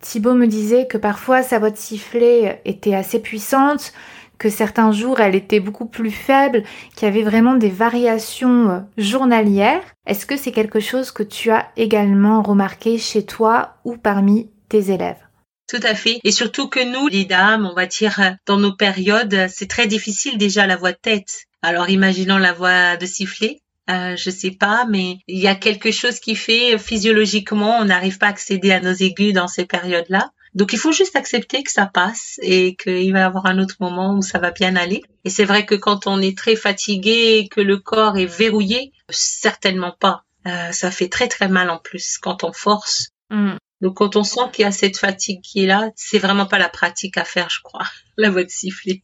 Thibaut me disait que parfois sa voix de sifflet était assez puissante, que certains jours elle était beaucoup plus faible, qu'il y avait vraiment des variations euh, journalières. Est-ce que c'est quelque chose que tu as également remarqué chez toi ou parmi tes élèves? Tout à fait. Et surtout que nous, les dames, on va dire, dans nos périodes, c'est très difficile déjà la voix de tête. Alors imaginons la voix de sifflet. Euh, je sais pas, mais il y a quelque chose qui fait physiologiquement, on n'arrive pas à accéder à nos aigus dans ces périodes-là. Donc il faut juste accepter que ça passe et qu'il va y avoir un autre moment où ça va bien aller. Et c'est vrai que quand on est très fatigué, que le corps est verrouillé, certainement pas. Euh, ça fait très très mal en plus quand on force. Mm. Donc quand on sent qu'il y a cette fatigue qui est là, c'est vraiment pas la pratique à faire, je crois, [laughs] la voix de siffler.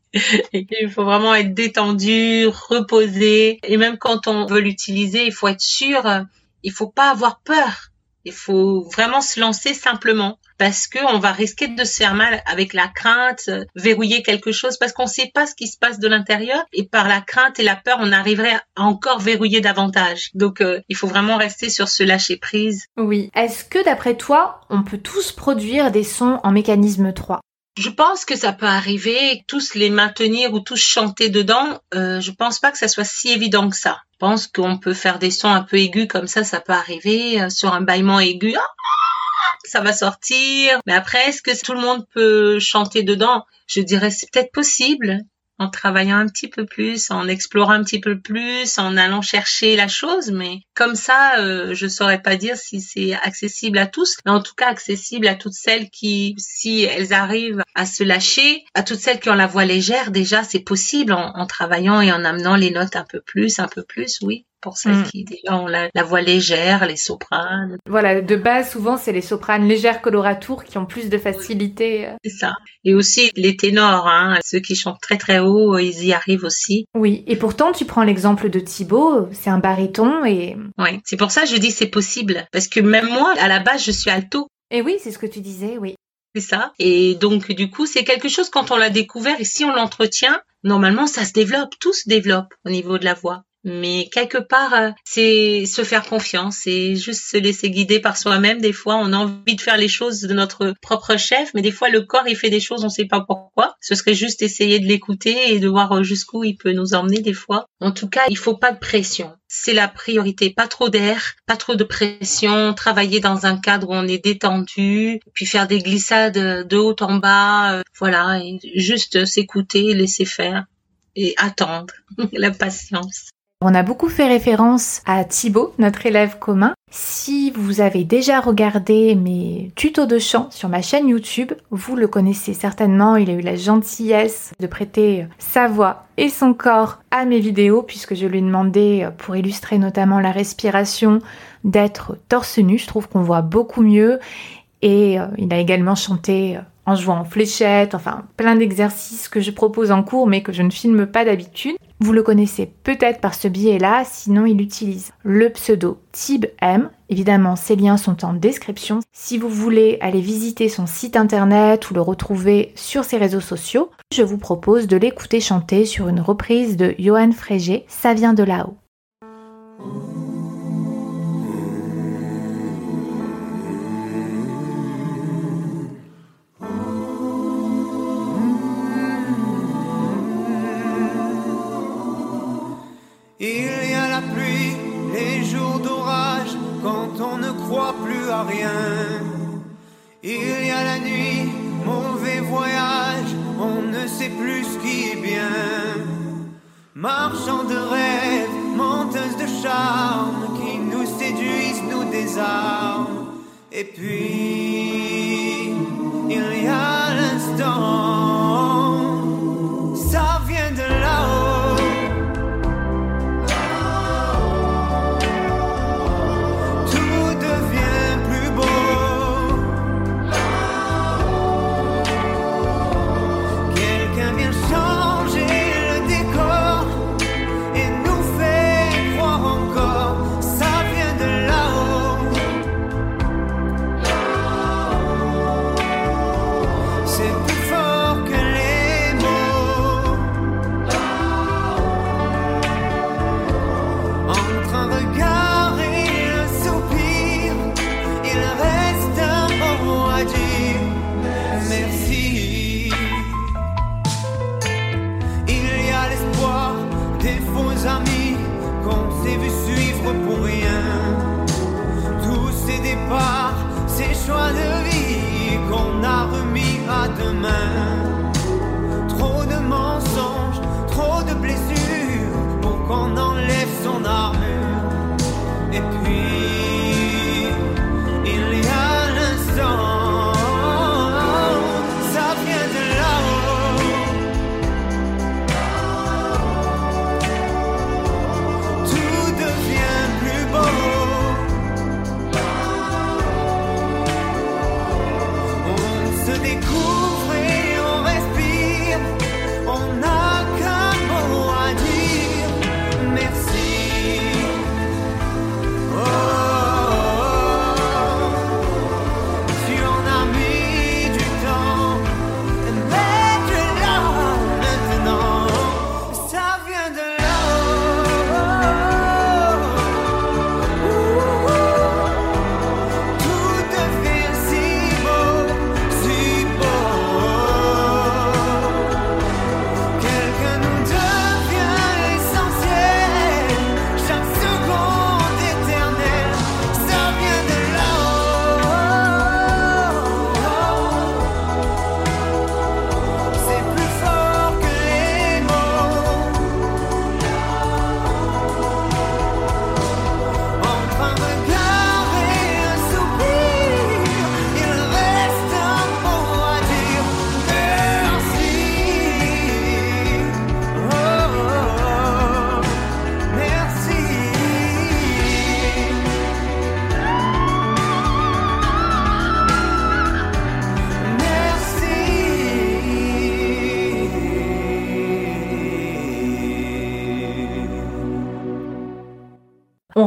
il faut vraiment être détendu, reposé, et même quand on veut l'utiliser, il faut être sûr, il faut pas avoir peur. Il faut vraiment se lancer simplement parce que on va risquer de se faire mal avec la crainte, verrouiller quelque chose parce qu'on ne sait pas ce qui se passe de l'intérieur et par la crainte et la peur, on arriverait à encore verrouiller davantage. Donc euh, il faut vraiment rester sur ce lâcher prise. Oui. Est-ce que d'après toi, on peut tous produire des sons en mécanisme 3 je pense que ça peut arriver, tous les maintenir ou tous chanter dedans. Euh, je pense pas que ça soit si évident que ça. Je pense qu'on peut faire des sons un peu aigus comme ça, ça peut arriver euh, sur un bâillement aigu. Ah, ça va sortir. Mais après, est-ce que tout le monde peut chanter dedans? Je dirais c'est peut-être possible en travaillant un petit peu plus, en explorant un petit peu plus, en allant chercher la chose. Mais comme ça, euh, je saurais pas dire si c'est accessible à tous, mais en tout cas accessible à toutes celles qui, si elles arrivent à se lâcher, à toutes celles qui ont la voix légère, déjà c'est possible en, en travaillant et en amenant les notes un peu plus, un peu plus, oui pour celles Mm. qui déjà ont la, la voix légère, les sopranes. Voilà, de base, souvent, c'est les sopranes légères coloratours qui ont plus de facilité. euh. C'est ça. Et aussi les ténors, hein, ceux qui chantent très très haut, ils y arrivent aussi. Oui, et pourtant, tu prends l'exemple de Thibaut, c'est un baryton et... Ouais. C'est pour ça que je dis c'est possible. Parce que même moi, à la base, je suis alto. Et oui, c'est ce que tu disais, oui. C'est ça. Et donc, du coup, c'est quelque chose quand on l'a découvert et si on l'entretient, normalement, ça se développe, tout se développe au niveau de la voix. Mais quelque part, euh, c'est se faire confiance, c'est juste se laisser guider par soi-même. Des fois, on a envie de faire les choses de notre propre chef, mais des fois, le corps, il fait des choses, on sait pas pourquoi. Ce serait juste essayer de l'écouter et de voir jusqu'où il peut nous emmener des fois. En tout cas, il faut pas de pression. C'est la priorité. Pas trop d'air, pas trop de pression, travailler dans un cadre où on est détendu, puis faire des glissades de haut en bas, euh, voilà, et juste s'écouter, laisser faire et attendre. [laughs] la patience. On a beaucoup fait référence à Thibaut, notre élève commun. Si vous avez déjà regardé mes tutos de chant sur ma chaîne YouTube, vous le connaissez certainement, il a eu la gentillesse de prêter sa voix et son corps à mes vidéos puisque je lui ai demandé pour illustrer notamment la respiration d'être torse nu, je trouve qu'on voit beaucoup mieux. Et euh, il a également chanté euh, en jouant en fléchette, enfin plein d'exercices que je propose en cours mais que je ne filme pas d'habitude. Vous le connaissez peut-être par ce biais-là, sinon il utilise le pseudo TibM. Évidemment, ces liens sont en description. Si vous voulez aller visiter son site internet ou le retrouver sur ses réseaux sociaux, je vous propose de l'écouter chanter sur une reprise de Johan Frégé, Ça vient de là-haut. Il y a la pluie, les jours d'orage, quand on ne croit plus à rien. Il y a la nuit, mauvais voyage, on ne sait plus ce qui est bien. De rêves, menteuse de charme, qui nous séduisent, nous désarment. Et puis, il y a l'instant,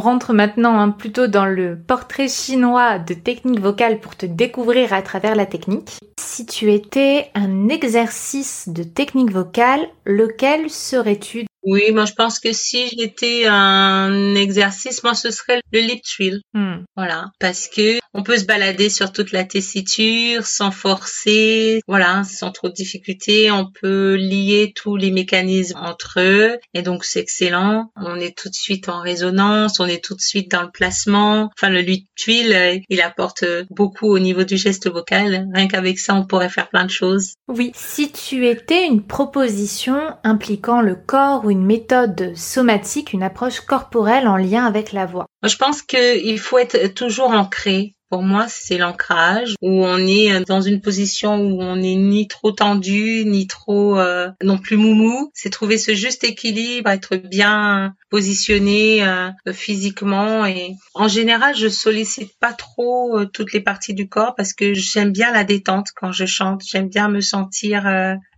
rentre maintenant hein, plutôt dans le portrait chinois de technique vocale pour te découvrir à travers la technique. Si tu étais un exercice de technique vocale, lequel serais-tu oui, moi je pense que si j'étais un exercice, moi ce serait le lip trill. Hmm. Voilà, parce que on peut se balader sur toute la tessiture sans forcer, voilà, sans trop de difficultés. On peut lier tous les mécanismes entre eux et donc c'est excellent. On est tout de suite en résonance, on est tout de suite dans le placement. Enfin, le lip trill, euh, il apporte beaucoup au niveau du geste vocal. Rien qu'avec ça, on pourrait faire plein de choses. Oui, si tu étais une proposition impliquant le corps une méthode somatique, une approche corporelle en lien avec la voix Je pense qu'il faut être toujours ancré pour moi, c'est l'ancrage où on est dans une position où on n'est ni trop tendu, ni trop euh, non plus moumou. C'est trouver ce juste équilibre, être bien positionné euh, physiquement et en général, je sollicite pas trop euh, toutes les parties du corps parce que j'aime bien la détente quand je chante. J'aime bien me sentir,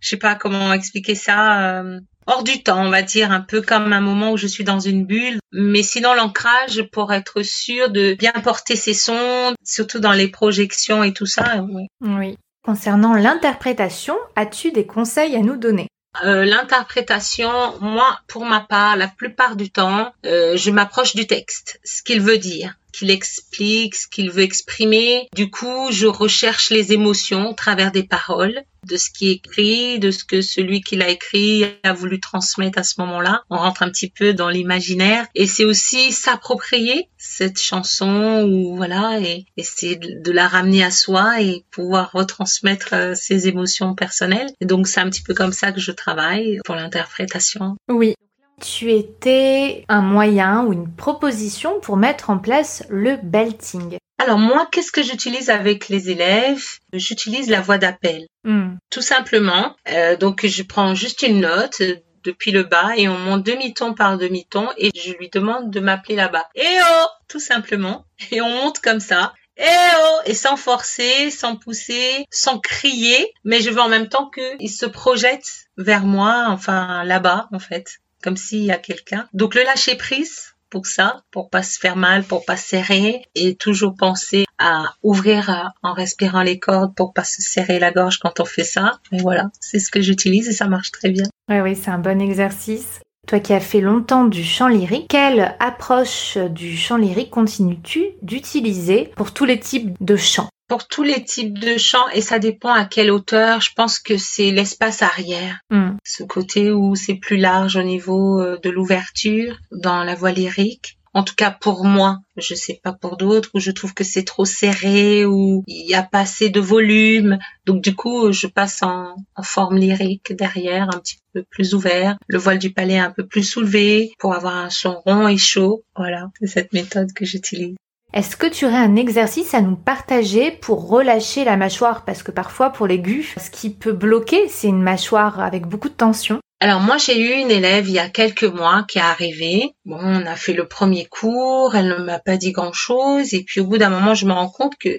je sais pas comment expliquer ça hors du temps, on va dire, un peu comme un moment où je suis dans une bulle. Mais sinon, l'ancrage pour être sûr de bien porter ses sons, surtout dans les projections et tout ça. Oui. oui. Concernant l'interprétation, as-tu des conseils à nous donner? Euh, l'interprétation, moi, pour ma part, la plupart du temps, euh, je m'approche du texte, ce qu'il veut dire qu'il explique ce qu'il veut exprimer. Du coup, je recherche les émotions au travers des paroles, de ce qui est écrit, de ce que celui qui l'a écrit a voulu transmettre à ce moment-là. On rentre un petit peu dans l'imaginaire et c'est aussi s'approprier cette chanson ou voilà et essayer de la ramener à soi et pouvoir retransmettre euh, ses émotions personnelles. Et donc c'est un petit peu comme ça que je travaille pour l'interprétation. Oui, tu étais un moyen ou une proposition pour mettre en place le belting alors moi, qu'est-ce que j'utilise avec les élèves? J'utilise la voix d'appel. Hmm. Tout simplement. Euh, donc je prends juste une note depuis le bas et on monte demi-ton par demi-ton et je lui demande de m'appeler là-bas. Eh oh Tout simplement. Et on monte comme ça. Eh oh Et sans forcer, sans pousser, sans crier, mais je veux en même temps qu'il se projette vers moi, enfin là-bas en fait comme s'il y a quelqu'un. Donc le lâcher prise pour ça, pour pas se faire mal, pour pas serrer et toujours penser à ouvrir en respirant les cordes pour pas se serrer la gorge quand on fait ça. Et voilà, c'est ce que j'utilise et ça marche très bien. Oui, oui, c'est un bon exercice. Toi qui as fait longtemps du chant lyrique, quelle approche du chant lyrique continues-tu d'utiliser pour tous les types de chants? Pour tous les types de chants et ça dépend à quelle hauteur. Je pense que c'est l'espace arrière, hmm. ce côté où c'est plus large au niveau euh, de l'ouverture dans la voix lyrique. En tout cas pour moi, je sais pas pour d'autres où je trouve que c'est trop serré ou il y a pas assez de volume. Donc du coup, je passe en, en, forme lyrique derrière, un petit peu plus ouvert, le voile du palais un peu plus soulevé pour avoir un son rond et chaud. Voilà, c'est cette méthode que j'utilise. Est-ce que tu aurais un exercice à nous partager pour relâcher la mâchoire? Parce que parfois pour l'aigu, ce qui peut bloquer, c'est une mâchoire avec beaucoup de tension. Alors moi j'ai eu une élève il y a quelques mois qui est arrivée. Bon, on a fait le premier cours, elle ne m'a pas dit grand-chose et puis au bout d'un moment je me rends compte que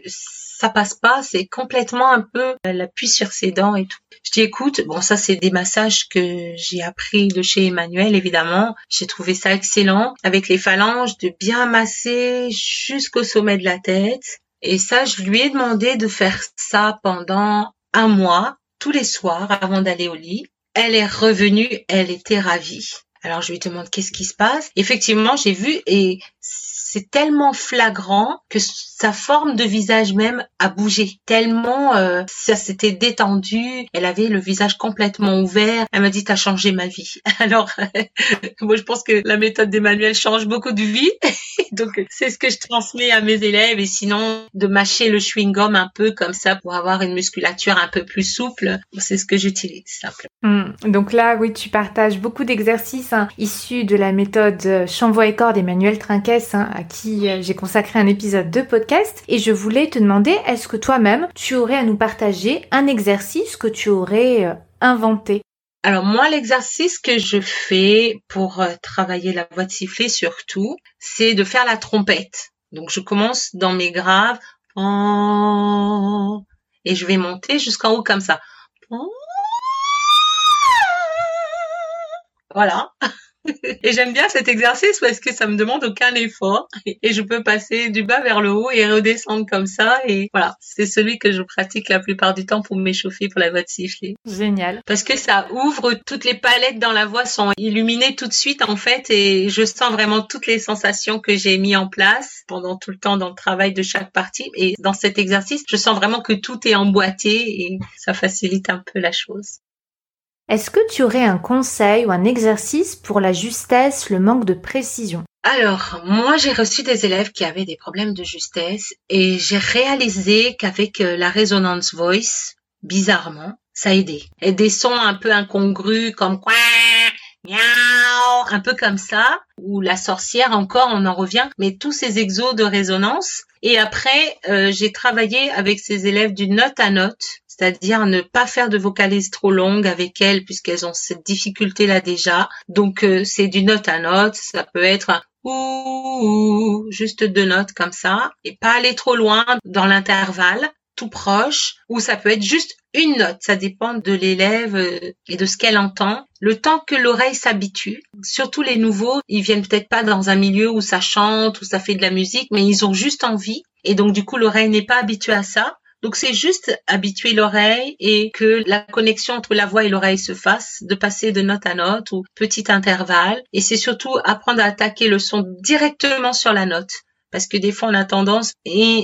ça passe pas, c'est complètement un peu elle appuie sur ses dents et tout. Je dis écoute, bon ça c'est des massages que j'ai appris de chez Emmanuel évidemment. J'ai trouvé ça excellent avec les phalanges de bien masser jusqu'au sommet de la tête. Et ça, je lui ai demandé de faire ça pendant un mois, tous les soirs avant d'aller au lit. Elle est revenue, elle était ravie. Alors je lui demande qu'est-ce qui se passe? Effectivement, j'ai vu et c'est tellement flagrant que sa forme de visage même a bougé. Tellement euh, ça s'était détendu. Elle avait le visage complètement ouvert. Elle m'a dit t'as changé ma vie. [laughs] Alors [laughs] moi je pense que la méthode d'Emmanuel change beaucoup de vie. [laughs] Donc c'est ce que je transmets à mes élèves. Et sinon de mâcher le chewing gum un peu comme ça pour avoir une musculature un peu plus souple, c'est ce que j'utilise simplement. Hmm. Donc là oui tu partages beaucoup d'exercices hein, issus de la méthode chant voix et cordes d'Emmanuel Trinquès hein, à qui euh, j'ai consacré un épisode de podcast et je voulais te demander est-ce que toi-même tu aurais à nous partager un exercice que tu aurais euh, inventé? Alors moi, l'exercice que je fais pour euh, travailler la voix de sifflet surtout, c'est de faire la trompette. Donc je commence dans mes graves et je vais monter jusqu'en haut comme ça. Voilà. [laughs] et j'aime bien cet exercice parce que ça me demande aucun effort et je peux passer du bas vers le haut et redescendre comme ça. Et voilà, c'est celui que je pratique la plupart du temps pour m'échauffer pour la voix de siffler. Génial. Parce que ça ouvre toutes les palettes dans la voix sont illuminées tout de suite en fait et je sens vraiment toutes les sensations que j'ai mis en place pendant tout le temps dans le travail de chaque partie. Et dans cet exercice, je sens vraiment que tout est emboîté et ça facilite un peu la chose. Est-ce que tu aurais un conseil ou un exercice pour la justesse, le manque de précision? Alors, moi, j'ai reçu des élèves qui avaient des problèmes de justesse et j'ai réalisé qu'avec euh, la résonance voice, bizarrement, ça aidait. Et des sons un peu incongrus comme quoi, miaou, un peu comme ça, ou la sorcière encore, on en revient, mais tous ces exos de résonance. Et après, euh, j'ai travaillé avec ces élèves d'une note à note c'est-à-dire ne pas faire de vocalises trop longues avec elles puisqu'elles ont cette difficulté-là déjà. Donc euh, c'est du note à note, ça peut être ou juste deux notes comme ça et pas aller trop loin dans l'intervalle tout proche ou ça peut être juste une note, ça dépend de l'élève euh, et de ce qu'elle entend. Le temps que l'oreille s'habitue, surtout les nouveaux, ils viennent peut-être pas dans un milieu où ça chante, où ça fait de la musique, mais ils ont juste envie et donc du coup l'oreille n'est pas habituée à ça. Donc c'est juste habituer l'oreille et que la connexion entre la voix et l'oreille se fasse, de passer de note à note ou petit intervalle. Et c'est surtout apprendre à attaquer le son directement sur la note. Parce que des fois on a tendance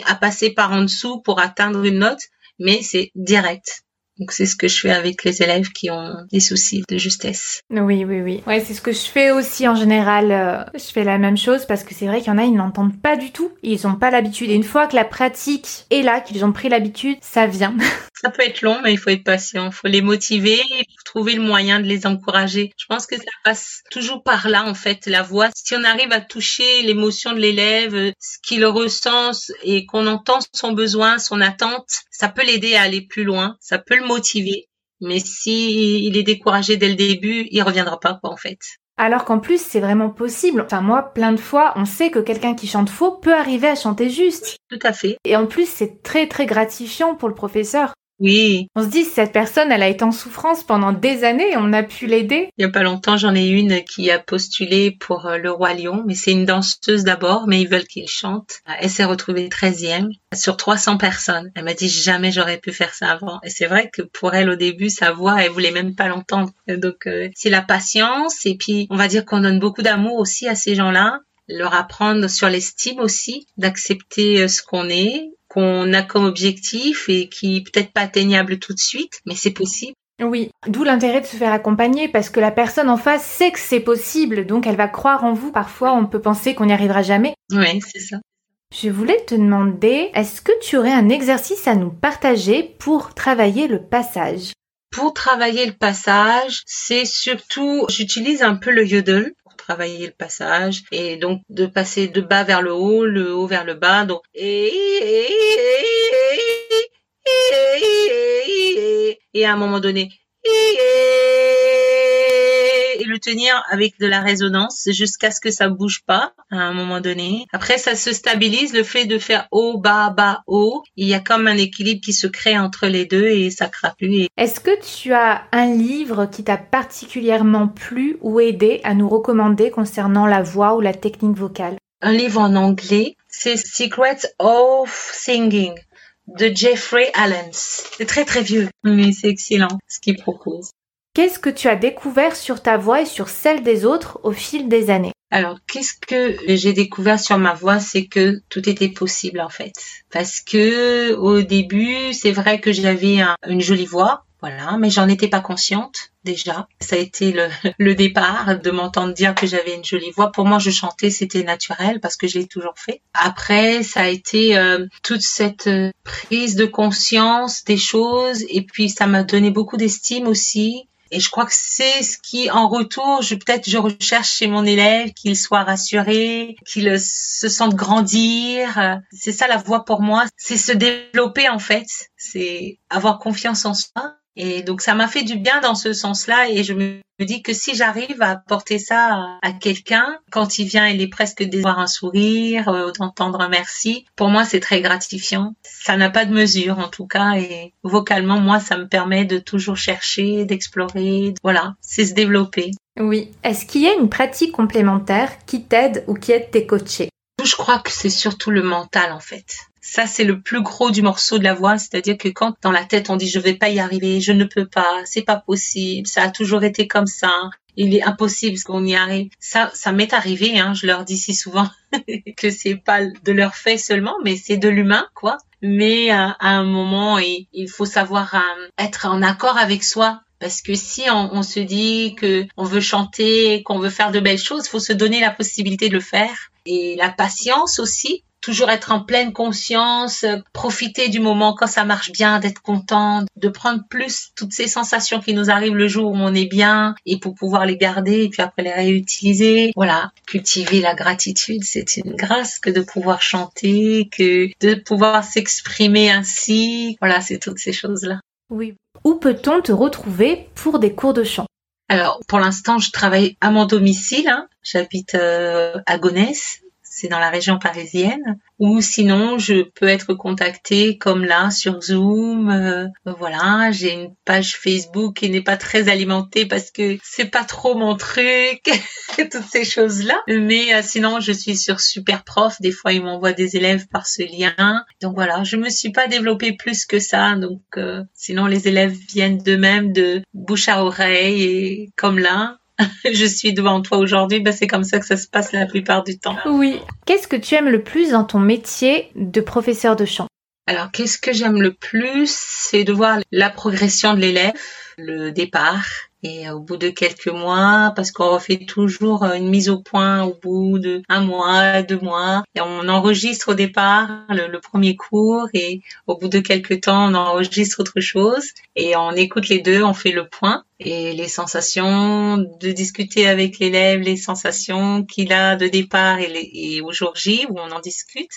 à passer par en dessous pour atteindre une note, mais c'est direct. Donc c'est ce que je fais avec les élèves qui ont des soucis de justesse. Oui, oui, oui. Ouais, c'est ce que je fais aussi en général. Euh, je fais la même chose parce que c'est vrai qu'il y en a, ils n'entendent pas du tout. Ils n'ont pas l'habitude. Et une fois que la pratique est là, qu'ils ont pris l'habitude, ça vient. [laughs] Ça peut être long, mais il faut être patient. Il faut les motiver, il faut trouver le moyen de les encourager. Je pense que ça passe toujours par là, en fait, la voix. Si on arrive à toucher l'émotion de l'élève, ce qu'il ressent et qu'on entend son besoin, son attente, ça peut l'aider à aller plus loin. Ça peut le motiver. Mais si il est découragé dès le début, il reviendra pas, quoi, en fait. Alors qu'en plus, c'est vraiment possible. Enfin, moi, plein de fois, on sait que quelqu'un qui chante faux peut arriver à chanter juste. Tout à fait. Et en plus, c'est très, très gratifiant pour le professeur. Oui. On se dit, cette personne, elle a été en souffrance pendant des années, on a pu l'aider. Il y a pas longtemps, j'en ai une qui a postulé pour euh, le Roi Lion, mais c'est une danseuse d'abord, mais ils veulent qu'il chante. Elle s'est retrouvée 13e sur 300 personnes. Elle m'a dit, jamais j'aurais pu faire ça avant. Et c'est vrai que pour elle, au début, sa voix, elle voulait même pas l'entendre. Donc, euh, c'est la patience, et puis, on va dire qu'on donne beaucoup d'amour aussi à ces gens-là leur apprendre sur l'estime aussi, d'accepter euh, ce qu'on est, qu'on a comme objectif et qui peut-être pas atteignable tout de suite, mais c'est possible. Oui, d'où l'intérêt de se faire accompagner parce que la personne en face sait que c'est possible, donc elle va croire en vous. Parfois, on peut penser qu'on n'y arrivera jamais. Oui, c'est ça. Je voulais te demander, est-ce que tu aurais un exercice à nous partager pour travailler le passage? Pour travailler le passage, c'est surtout, j'utilise un peu le yodel travailler le passage et donc de passer de bas vers le haut, le haut vers le bas. Donc et, et à un moment donné et le tenir avec de la résonance jusqu'à ce que ça bouge pas à un moment donné. Après, ça se stabilise. Le fait de faire haut, bas, bas, haut, il y a comme un équilibre qui se crée entre les deux et ça craque plus. Est-ce que tu as un livre qui t'a particulièrement plu ou aidé à nous recommander concernant la voix ou la technique vocale? Un livre en anglais, c'est Secrets of Singing de Jeffrey Allen. C'est très très vieux, mais c'est excellent ce qu'il propose. Qu'est-ce que tu as découvert sur ta voix et sur celle des autres au fil des années? Alors, qu'est-ce que j'ai découvert sur ma voix, c'est que tout était possible en fait. Parce que au début, c'est vrai que j'avais une jolie voix, voilà, mais j'en étais pas consciente déjà. Ça a été [laughs] le, départ de m'entendre dire que j'avais une jolie voix. Pour moi, je chantais, c'était naturel parce que je l'ai toujours fait. Après, ça a été euh, toute cette euh, prise de conscience des choses et puis ça m'a donné beaucoup d'estime aussi et je crois que c'est ce qui, en retour, je peut-être je recherche chez mon élève qu'il soit rassuré, qu'il se sente grandir. C'est ça la voie pour moi, c'est se développer en fait, c'est avoir confiance en soi et donc ça m'a fait du bien dans ce sens-là et je me dis que si j'arrive à apporter ça à quelqu'un, quand il vient, il est presque d'avoir un sourire, euh, d'entendre un merci, pour moi c'est très gratifiant. Ça n'a pas de mesure en tout cas et vocalement moi ça me permet de toujours chercher, d'explorer, voilà, c'est se développer. Oui. Est-ce qu'il y a une pratique complémentaire qui t'aide ou qui aide tes coachés? Je crois que c'est surtout le mental en fait. Ça, c'est le plus gros du morceau de la voix, c'est-à-dire que quand dans la tête on dit je vais pas y arriver, je ne peux pas, c'est pas possible, ça a toujours été comme ça, il est impossible qu'on y arrive. Ça, ça m'est arrivé, hein, je leur dis si souvent [laughs] que c'est pas de leur fait seulement, mais c'est de l'humain, quoi. Mais euh, à un moment, il, faut savoir euh, être en accord avec soi. Parce que si on, on se dit que on veut chanter, qu'on veut faire de belles choses, il faut se donner la possibilité de le faire. Et la patience aussi, toujours être en pleine conscience, profiter du moment quand ça marche bien, d'être content, de prendre plus toutes ces sensations qui nous arrivent le jour où on est bien et pour pouvoir les garder et puis après les réutiliser. Voilà, cultiver la gratitude, c'est une grâce que de pouvoir chanter, que de pouvoir s'exprimer ainsi. Voilà, c'est toutes ces choses-là. Oui. Où peut-on te retrouver pour des cours de chant? Alors, pour l'instant, je travaille à mon domicile. Hein. J'habite euh, à Gonesse, c'est dans la région parisienne. Ou sinon, je peux être contactée comme là sur Zoom. Euh, voilà, j'ai une page Facebook qui n'est pas très alimentée parce que c'est pas trop mon truc, [laughs] toutes ces choses-là. Mais euh, sinon, je suis sur Super Prof. Des fois, ils m'envoient des élèves par ce lien. Donc voilà, je me suis pas développée plus que ça. Donc euh, sinon, les élèves viennent d'eux-mêmes de bouche à oreille et comme là. [laughs] je suis devant toi aujourd'hui, ben c'est comme ça que ça se passe la plupart du temps. Oui. Qu'est-ce que tu aimes le plus dans ton métier de professeur de chant? Alors, qu'est-ce que j'aime le plus? C'est de voir la progression de l'élève, le départ, et au bout de quelques mois, parce qu'on refait toujours une mise au point au bout de un mois, deux mois, et on enregistre au départ le, premier cours, et au bout de quelques temps, on enregistre autre chose, et on écoute les deux, on fait le point, et les sensations de discuter avec l'élève, les sensations qu'il a de départ et, et au jour J où on en discute.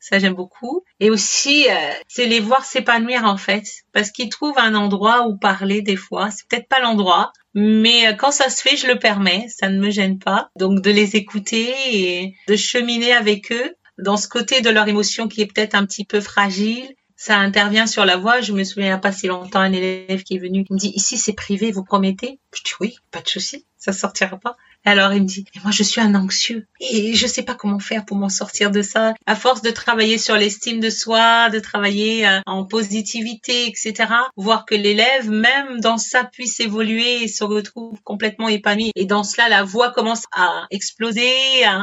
Ça, j'aime beaucoup. Et aussi, euh, c'est les voir s'épanouir en fait, parce qu'ils trouvent un endroit où parler des fois. C'est peut-être pas l'endroit, mais euh, quand ça se fait, je le permets. Ça ne me gêne pas. Donc de les écouter et de cheminer avec eux dans ce côté de leur émotion qui est peut-être un petit peu fragile. Ça intervient sur la voix. Je me souviens pas si longtemps un élève qui est venu, me dit ici c'est privé, vous promettez Je dis oui, pas de souci, ça sortira pas. Alors il me dit, moi je suis un anxieux et je sais pas comment faire pour m'en sortir de ça. À force de travailler sur l'estime de soi, de travailler euh, en positivité, etc. Voir que l'élève, même dans ça, puisse évoluer et se retrouve complètement épanoui. Et dans cela, la voix commence à exploser.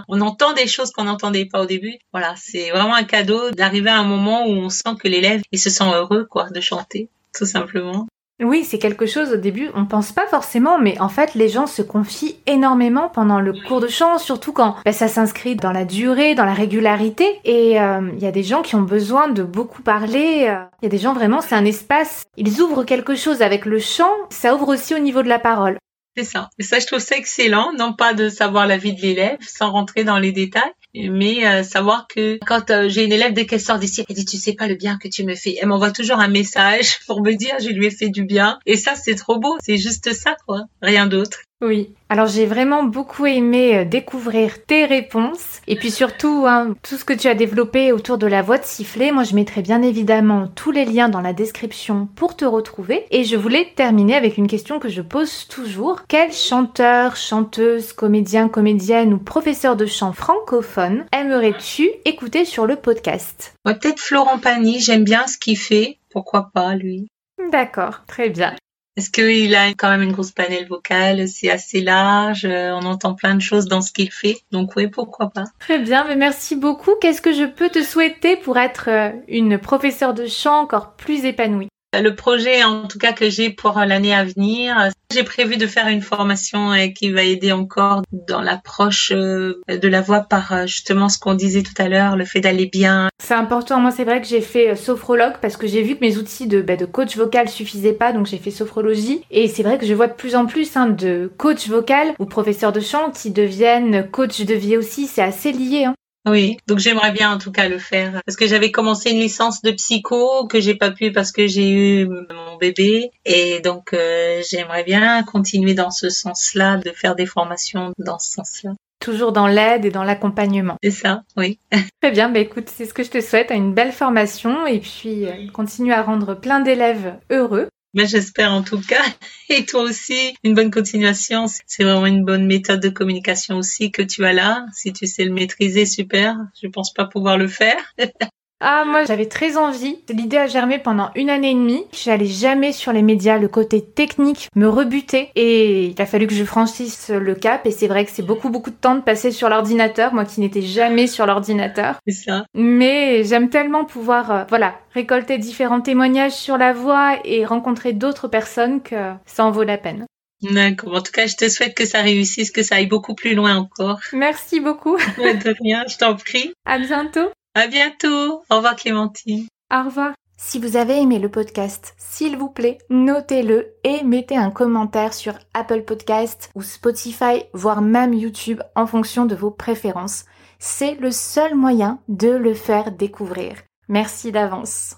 On entend des choses qu'on n'entendait pas au début. Voilà, c'est vraiment un cadeau d'arriver à un moment où on sent que l'élève, il se sent heureux, quoi, de chanter, tout simplement. Oui, c'est quelque chose au début, on pense pas forcément, mais en fait, les gens se confient énormément pendant le cours de chant, surtout quand ben, ça s'inscrit dans la durée, dans la régularité. Et euh, il y a des gens qui ont besoin de beaucoup parler. Euh. Il y a des gens vraiment, c'est un espace. Ils ouvrent quelque chose avec le chant, ça ouvre aussi au niveau de la parole. C'est ça. Et ça, je trouve ça excellent, non pas de savoir la vie de l'élève sans rentrer dans les détails, mais euh, savoir que quand euh, j'ai une élève dès qu'elle sort d'ici, elle dit tu sais pas le bien que tu me fais. Elle m'envoie toujours un message [laughs] pour me dire je lui ai fait du bien. Et ça, c'est trop beau. C'est juste ça, quoi. Rien d'autre. Oui. Alors j'ai vraiment beaucoup aimé euh, découvrir tes réponses et puis surtout hein, tout ce que tu as développé autour de la voix de sifflet. Moi je mettrai bien évidemment tous les liens dans la description pour te retrouver et je voulais terminer avec une question que je pose toujours. Quel chanteur, chanteuse, comédien, comédienne ou professeur de chant francophone aimerais-tu écouter sur le podcast? Peut-être Florent Pagny, j'aime bien ce qu'il fait. Pourquoi pas lui? D'accord, très bien. Est-ce qu'il a quand même une grosse panel vocale, c'est assez large, euh, on entend plein de choses dans ce qu'il fait, donc oui, pourquoi pas. Très bien, mais merci beaucoup. Qu'est-ce que je peux te souhaiter pour être euh, une professeure de chant encore plus épanouie? Le projet, en tout cas, que j'ai pour l'année à venir, j'ai prévu de faire une formation euh, qui va aider encore dans l'approche euh, de la voix par euh, justement ce qu'on disait tout à l'heure, le fait d'aller bien. C'est important. Moi, c'est vrai que j'ai fait sophrologue parce que j'ai vu que mes outils de, bah, de coach vocal suffisaient pas, donc j'ai fait sophrologie. Et c'est vrai que je vois de plus en plus hein, de coach vocal ou professeurs de chant qui deviennent coach de vie aussi. C'est assez lié. Hein. Oui, donc j'aimerais bien en tout cas le faire parce que j'avais commencé une licence de psycho que j'ai pas pu parce que j'ai eu mon bébé et donc euh, j'aimerais bien continuer dans ce sens-là, de faire des formations dans ce sens-là. Toujours dans l'aide et dans l'accompagnement. C'est ça, oui. [laughs] Très bien, bah écoute, c'est ce que je te souhaite, une belle formation et puis euh, continue à rendre plein d'élèves heureux. Mais j'espère en tout cas. [laughs] Et toi aussi, une bonne continuation. C'est vraiment une bonne méthode de communication aussi que tu as là. Si tu sais le maîtriser, super. Je pense pas pouvoir le faire. [laughs] Ah, moi, j'avais très envie. L'idée a germé pendant une année et demie. J'allais jamais sur les médias. Le côté technique me rebutait. Et il a fallu que je franchisse le cap. Et c'est vrai que c'est beaucoup, beaucoup de temps de passer sur l'ordinateur. Moi qui n'étais jamais sur l'ordinateur. C'est ça. Mais j'aime tellement pouvoir, euh, voilà, récolter différents témoignages sur la voix et rencontrer d'autres personnes que ça en vaut la peine. D'accord. En tout cas, je te souhaite que ça réussisse, que ça aille beaucoup plus loin encore. Merci beaucoup. [laughs] De rien, je t'en prie. À bientôt. À bientôt. Au revoir Clémentine. Au revoir. Si vous avez aimé le podcast, s'il vous plaît, notez-le et mettez un commentaire sur Apple Podcast ou Spotify, voire même YouTube en fonction de vos préférences. C'est le seul moyen de le faire découvrir. Merci d'avance.